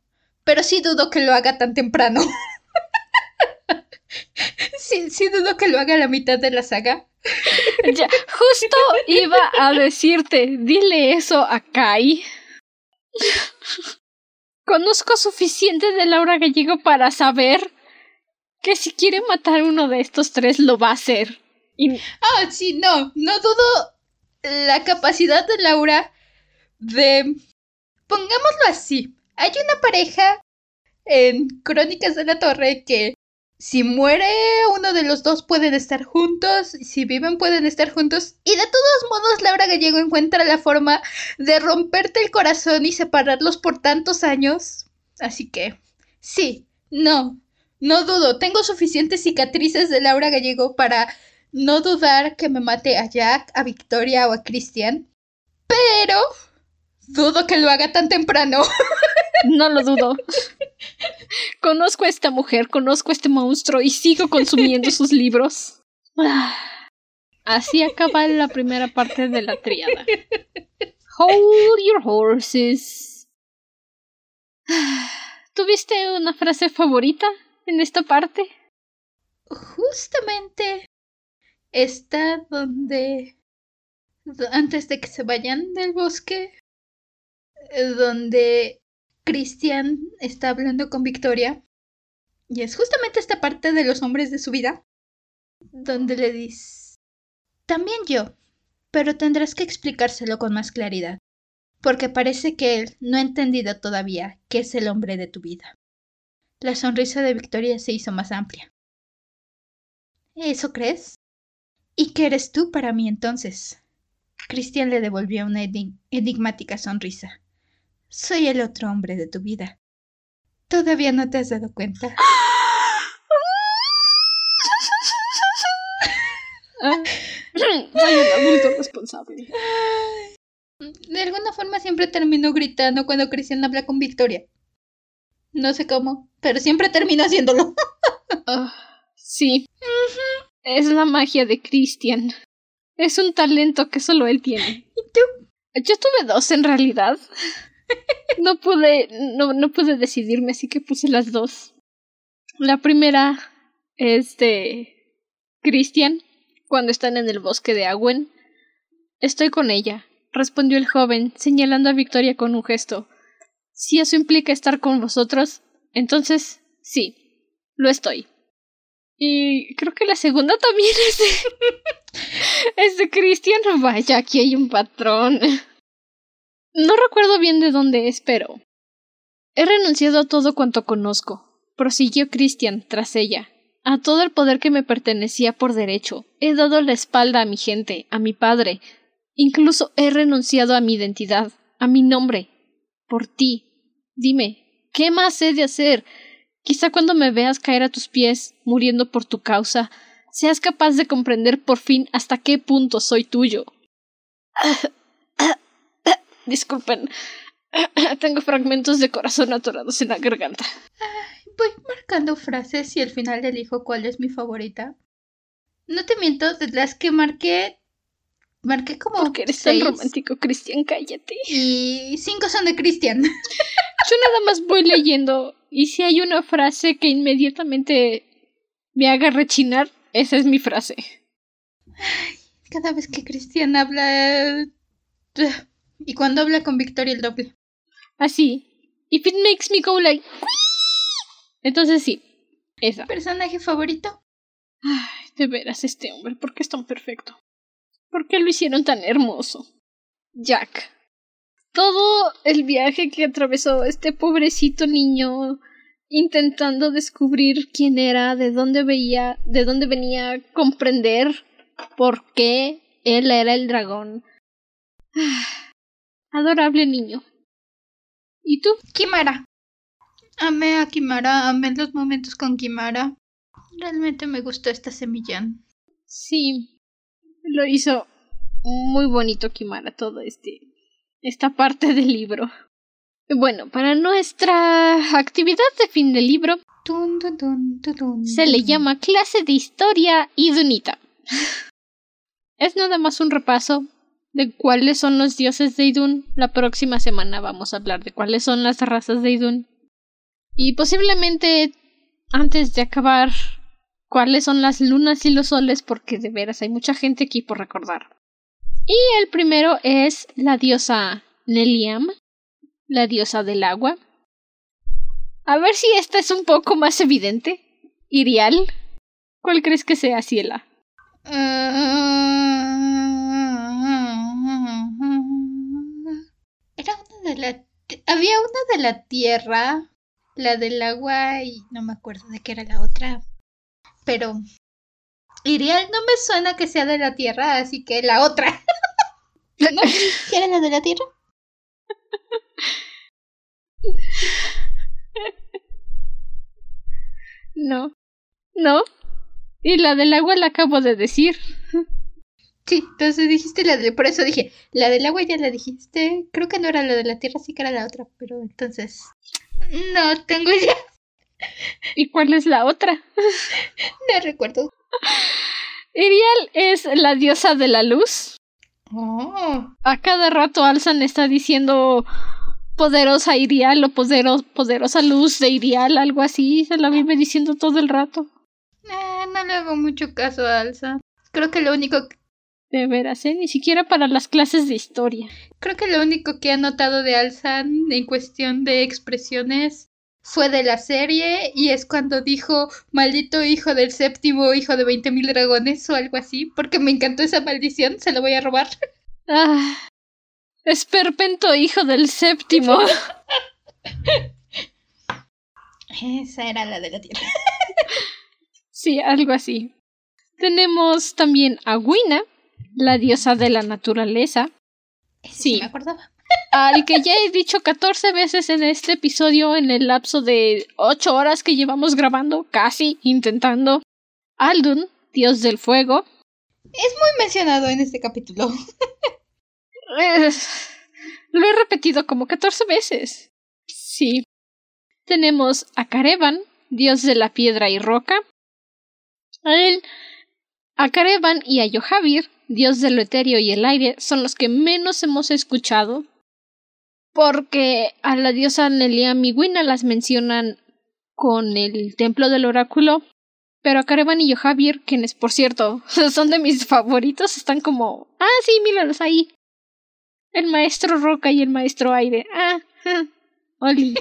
pero sí dudo que lo haga tan temprano. sí, sí dudo que lo haga a la mitad de la saga. ya, justo iba a decirte, dile eso a Kai. Conozco suficiente de Laura Gallego para saber que si quiere matar uno de estos tres lo va a hacer. Ah, sí, no, no dudo la capacidad de Laura de... Pongámoslo así, hay una pareja en Crónicas de la Torre que si muere uno de los dos pueden estar juntos, si viven pueden estar juntos. Y de todos modos Laura Gallego encuentra la forma de romperte el corazón y separarlos por tantos años. Así que, sí, no, no dudo, tengo suficientes cicatrices de Laura Gallego para no dudar que me mate a Jack, a Victoria o a Christian. Pero dudo que lo haga tan temprano. No lo dudo. Conozco a esta mujer, conozco a este monstruo y sigo consumiendo sus libros. Así acaba la primera parte de la triada. Hold your horses. ¿Tuviste una frase favorita en esta parte? Justamente está donde antes de que se vayan del bosque donde Cristian está hablando con Victoria. Y es justamente esta parte de los hombres de su vida donde le dice, también yo, pero tendrás que explicárselo con más claridad, porque parece que él no ha entendido todavía que es el hombre de tu vida. La sonrisa de Victoria se hizo más amplia. ¿Eso crees? ¿Y qué eres tú para mí entonces? Cristian le devolvió una enigmática sonrisa. Soy el otro hombre de tu vida. ¿Todavía no te has dado cuenta? Soy un adulto responsable. De alguna forma siempre termino gritando cuando Cristian habla con Victoria. No sé cómo, pero siempre termino haciéndolo. Ah, sí. Es la magia de Cristian. Es un talento que solo él tiene. ¿Y tú? Yo tuve dos en realidad. No pude, no, no pude decidirme, así que puse las dos. La primera es de Christian, cuando están en el bosque de Agüen. Estoy con ella, respondió el joven, señalando a Victoria con un gesto. Si eso implica estar con vosotros, entonces sí, lo estoy. Y creo que la segunda también es de. es de Christian. Vaya, aquí hay un patrón. No recuerdo bien de dónde es, pero. He renunciado a todo cuanto conozco, prosiguió Christian tras ella, a todo el poder que me pertenecía por derecho. He dado la espalda a mi gente, a mi padre. Incluso he renunciado a mi identidad, a mi nombre. Por ti. Dime, ¿qué más he de hacer? Quizá cuando me veas caer a tus pies, muriendo por tu causa, seas capaz de comprender por fin hasta qué punto soy tuyo. Disculpen. Tengo fragmentos de corazón atorados en la garganta. voy marcando frases y al final elijo cuál es mi favorita. No te miento, de las que marqué. Marqué como. Porque eres tan romántico, Cristian, cállate. Y cinco son de Cristian. Yo nada más voy leyendo. Y si hay una frase que inmediatamente me haga rechinar, esa es mi frase. cada vez que Cristian habla. Y cuando habla con Victoria el doble. Así. If it makes me go like. Entonces sí. Esa. ¿Personaje favorito? Ay, de veras, este hombre, ¿por qué es tan perfecto? ¿Por qué lo hicieron tan hermoso? Jack. Todo el viaje que atravesó este pobrecito niño intentando descubrir quién era, de dónde veía, de dónde venía, comprender por qué él era el dragón. Adorable niño. ¿Y tú? Kimara. Amé a Kimara, amé los momentos con Kimara. Realmente me gustó esta semillán. Sí, lo hizo muy bonito Kimara todo este esta parte del libro. Bueno, para nuestra actividad de fin de libro se le llama clase de historia y dunita. es nada más un repaso de cuáles son los dioses de Idun. La próxima semana vamos a hablar de cuáles son las razas de Idun. Y posiblemente antes de acabar cuáles son las lunas y los soles porque de veras hay mucha gente aquí por recordar. Y el primero es la diosa Neliam, la diosa del agua. A ver si esta es un poco más evidente. Irial. ¿Cuál crees que sea, Ciela? Era Había una de la tierra, la del agua y no me acuerdo de qué era la otra. Pero Irial no me suena que sea de la tierra, así que la otra. ¿No? ¿Quieres la de la tierra? No. No. Y la del agua la acabo de decir. Sí, entonces dijiste la de... Por eso dije, la del agua ya la dijiste. Creo que no era la de la tierra, sí que era la otra. Pero entonces... No tengo ya. ¿Y cuál es la otra? No recuerdo. Irial es la diosa de la luz. Oh. A cada rato Alzan está diciendo poderosa Irial o poderos, poderosa luz de Irial, algo así. Se la vive diciendo todo el rato. Eh, no le hago mucho caso a Alza. Creo que lo único. De veras, ¿eh? Ni siquiera para las clases de historia. Creo que lo único que he notado de Alzan en cuestión de expresiones fue de la serie y es cuando dijo maldito hijo del séptimo hijo de veinte mil dragones o algo así, porque me encantó esa maldición, se la voy a robar. Ah, esperpento hijo del séptimo. Esa era la de la tierra. sí, algo así. Tenemos también a Wina, la diosa de la naturaleza. Sí. me acordaba. Al que ya he dicho 14 veces en este episodio en el lapso de 8 horas que llevamos grabando, casi intentando. Aldun, dios del fuego. Es muy mencionado en este capítulo. lo he repetido como 14 veces. Sí. Tenemos a Karevan, dios de la piedra y roca. Él, a y a Yohavir, dios de lo etéreo y el aire, son los que menos hemos escuchado. Porque a la diosa Nelia Miguina las mencionan con el templo del oráculo. Pero a Karevan y Yohavir, quienes por cierto son de mis favoritos, están como. Ah, sí, míralos ahí. El maestro roca y el maestro aire. Ah, Oli.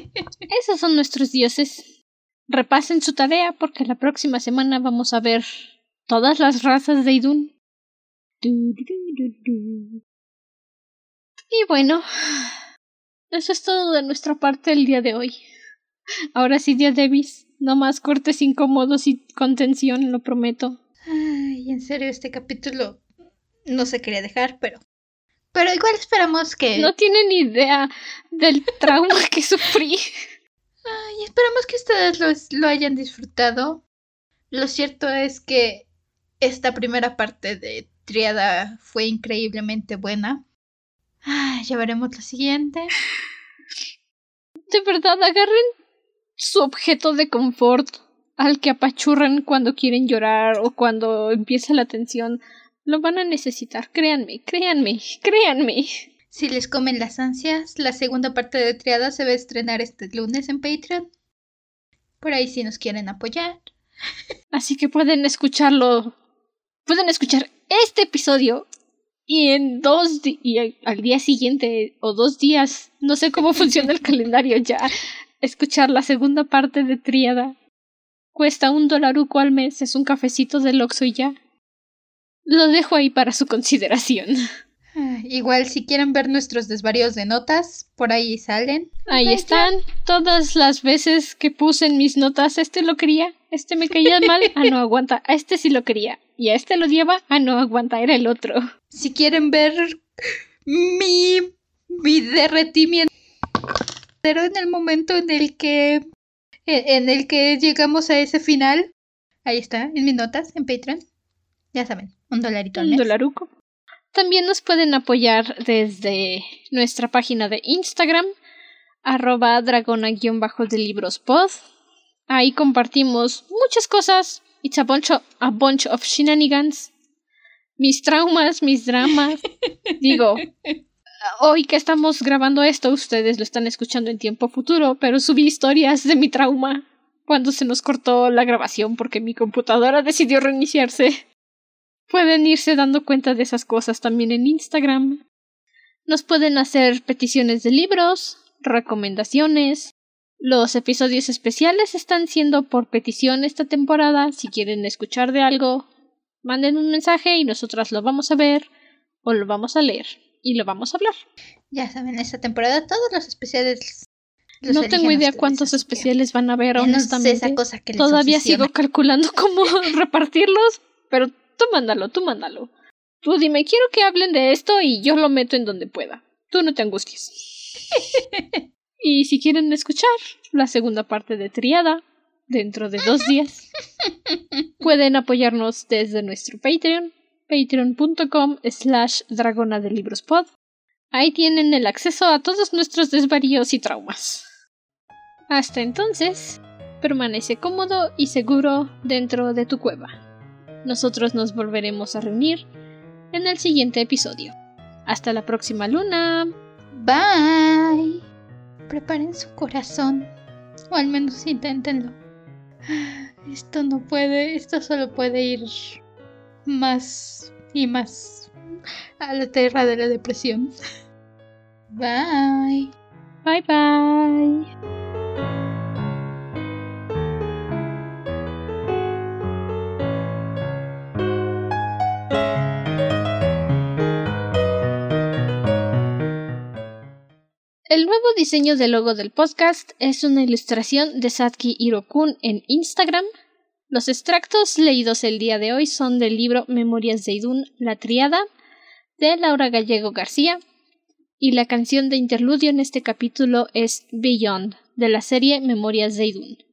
Esos son nuestros dioses. Repasen su tarea porque la próxima semana vamos a ver todas las razas de Idun. Y bueno, eso es todo de nuestra parte el día de hoy. Ahora sí, día Davis, no más cortes incómodos y contención, lo prometo. Ay, en serio, este capítulo no se quería dejar, pero. Pero igual esperamos que. No tienen idea del trauma que sufrí. Ay, esperamos que ustedes lo, lo hayan disfrutado. Lo cierto es que esta primera parte de Triada fue increíblemente buena. Ah, ya veremos la siguiente. De verdad, agarren su objeto de confort al que apachurran cuando quieren llorar o cuando empieza la tensión. Lo van a necesitar, créanme, créanme, créanme. Si les comen las ansias, la segunda parte de Triada se va a estrenar este lunes en Patreon. Por ahí si nos quieren apoyar. Así que pueden escucharlo. Pueden escuchar este episodio y en dos y al día siguiente o dos días, no sé cómo funciona el calendario ya, escuchar la segunda parte de Triada. Cuesta un dolaruco al mes, es un cafecito del Oxxo y ya. Lo dejo ahí para su consideración. Ah, igual si quieren ver nuestros desvaríos de notas, por ahí salen. Ahí están todas las veces que puse en mis notas, este lo quería, este me caía mal, ah no aguanta, a este sí lo quería y a este lo lleva, ah no aguanta, era el otro. Si quieren ver mi mi derretimiento pero en el momento en el que en el que llegamos a ese final, ahí está, en mis notas, en Patreon. Ya saben, un dolarito al mes. Un dolaruco. También nos pueden apoyar desde nuestra página de Instagram, arroba dragona-de libros pod. Ahí compartimos muchas cosas. It's a bunch of, a bunch of shenanigans. Mis traumas, mis dramas. Digo, hoy que estamos grabando esto, ustedes lo están escuchando en tiempo futuro, pero subí historias de mi trauma cuando se nos cortó la grabación porque mi computadora decidió reiniciarse. Pueden irse dando cuenta de esas cosas también en Instagram. Nos pueden hacer peticiones de libros, recomendaciones. Los episodios especiales están siendo por petición esta temporada. Si quieren escuchar de algo, manden un mensaje y nosotras lo vamos a ver o lo vamos a leer y lo vamos a hablar. Ya saben, esta temporada todos los especiales Los no tengo idea cuántos especiales van a haber, honestamente. esa cosa que les Todavía obsesiona. sigo calculando cómo repartirlos, pero tú mándalo, tú mándalo. Tú dime, quiero que hablen de esto y yo lo meto en donde pueda. Tú no te angusties. y si quieren escuchar la segunda parte de Triada dentro de dos días, pueden apoyarnos desde nuestro Patreon, patreon.com slash dragona de libros pod. Ahí tienen el acceso a todos nuestros desvaríos y traumas. Hasta entonces, permanece cómodo y seguro dentro de tu cueva. Nosotros nos volveremos a reunir en el siguiente episodio. Hasta la próxima luna. Bye. Preparen su corazón. O al menos inténtenlo. Esto no puede, esto solo puede ir más y más a la tierra de la depresión. Bye. Bye bye. El nuevo diseño del logo del podcast es una ilustración de Satki Hirokun en Instagram. Los extractos leídos el día de hoy son del libro Memorias de Idún, La Triada, de Laura Gallego García, y la canción de interludio en este capítulo es Beyond, de la serie Memorias de Idún.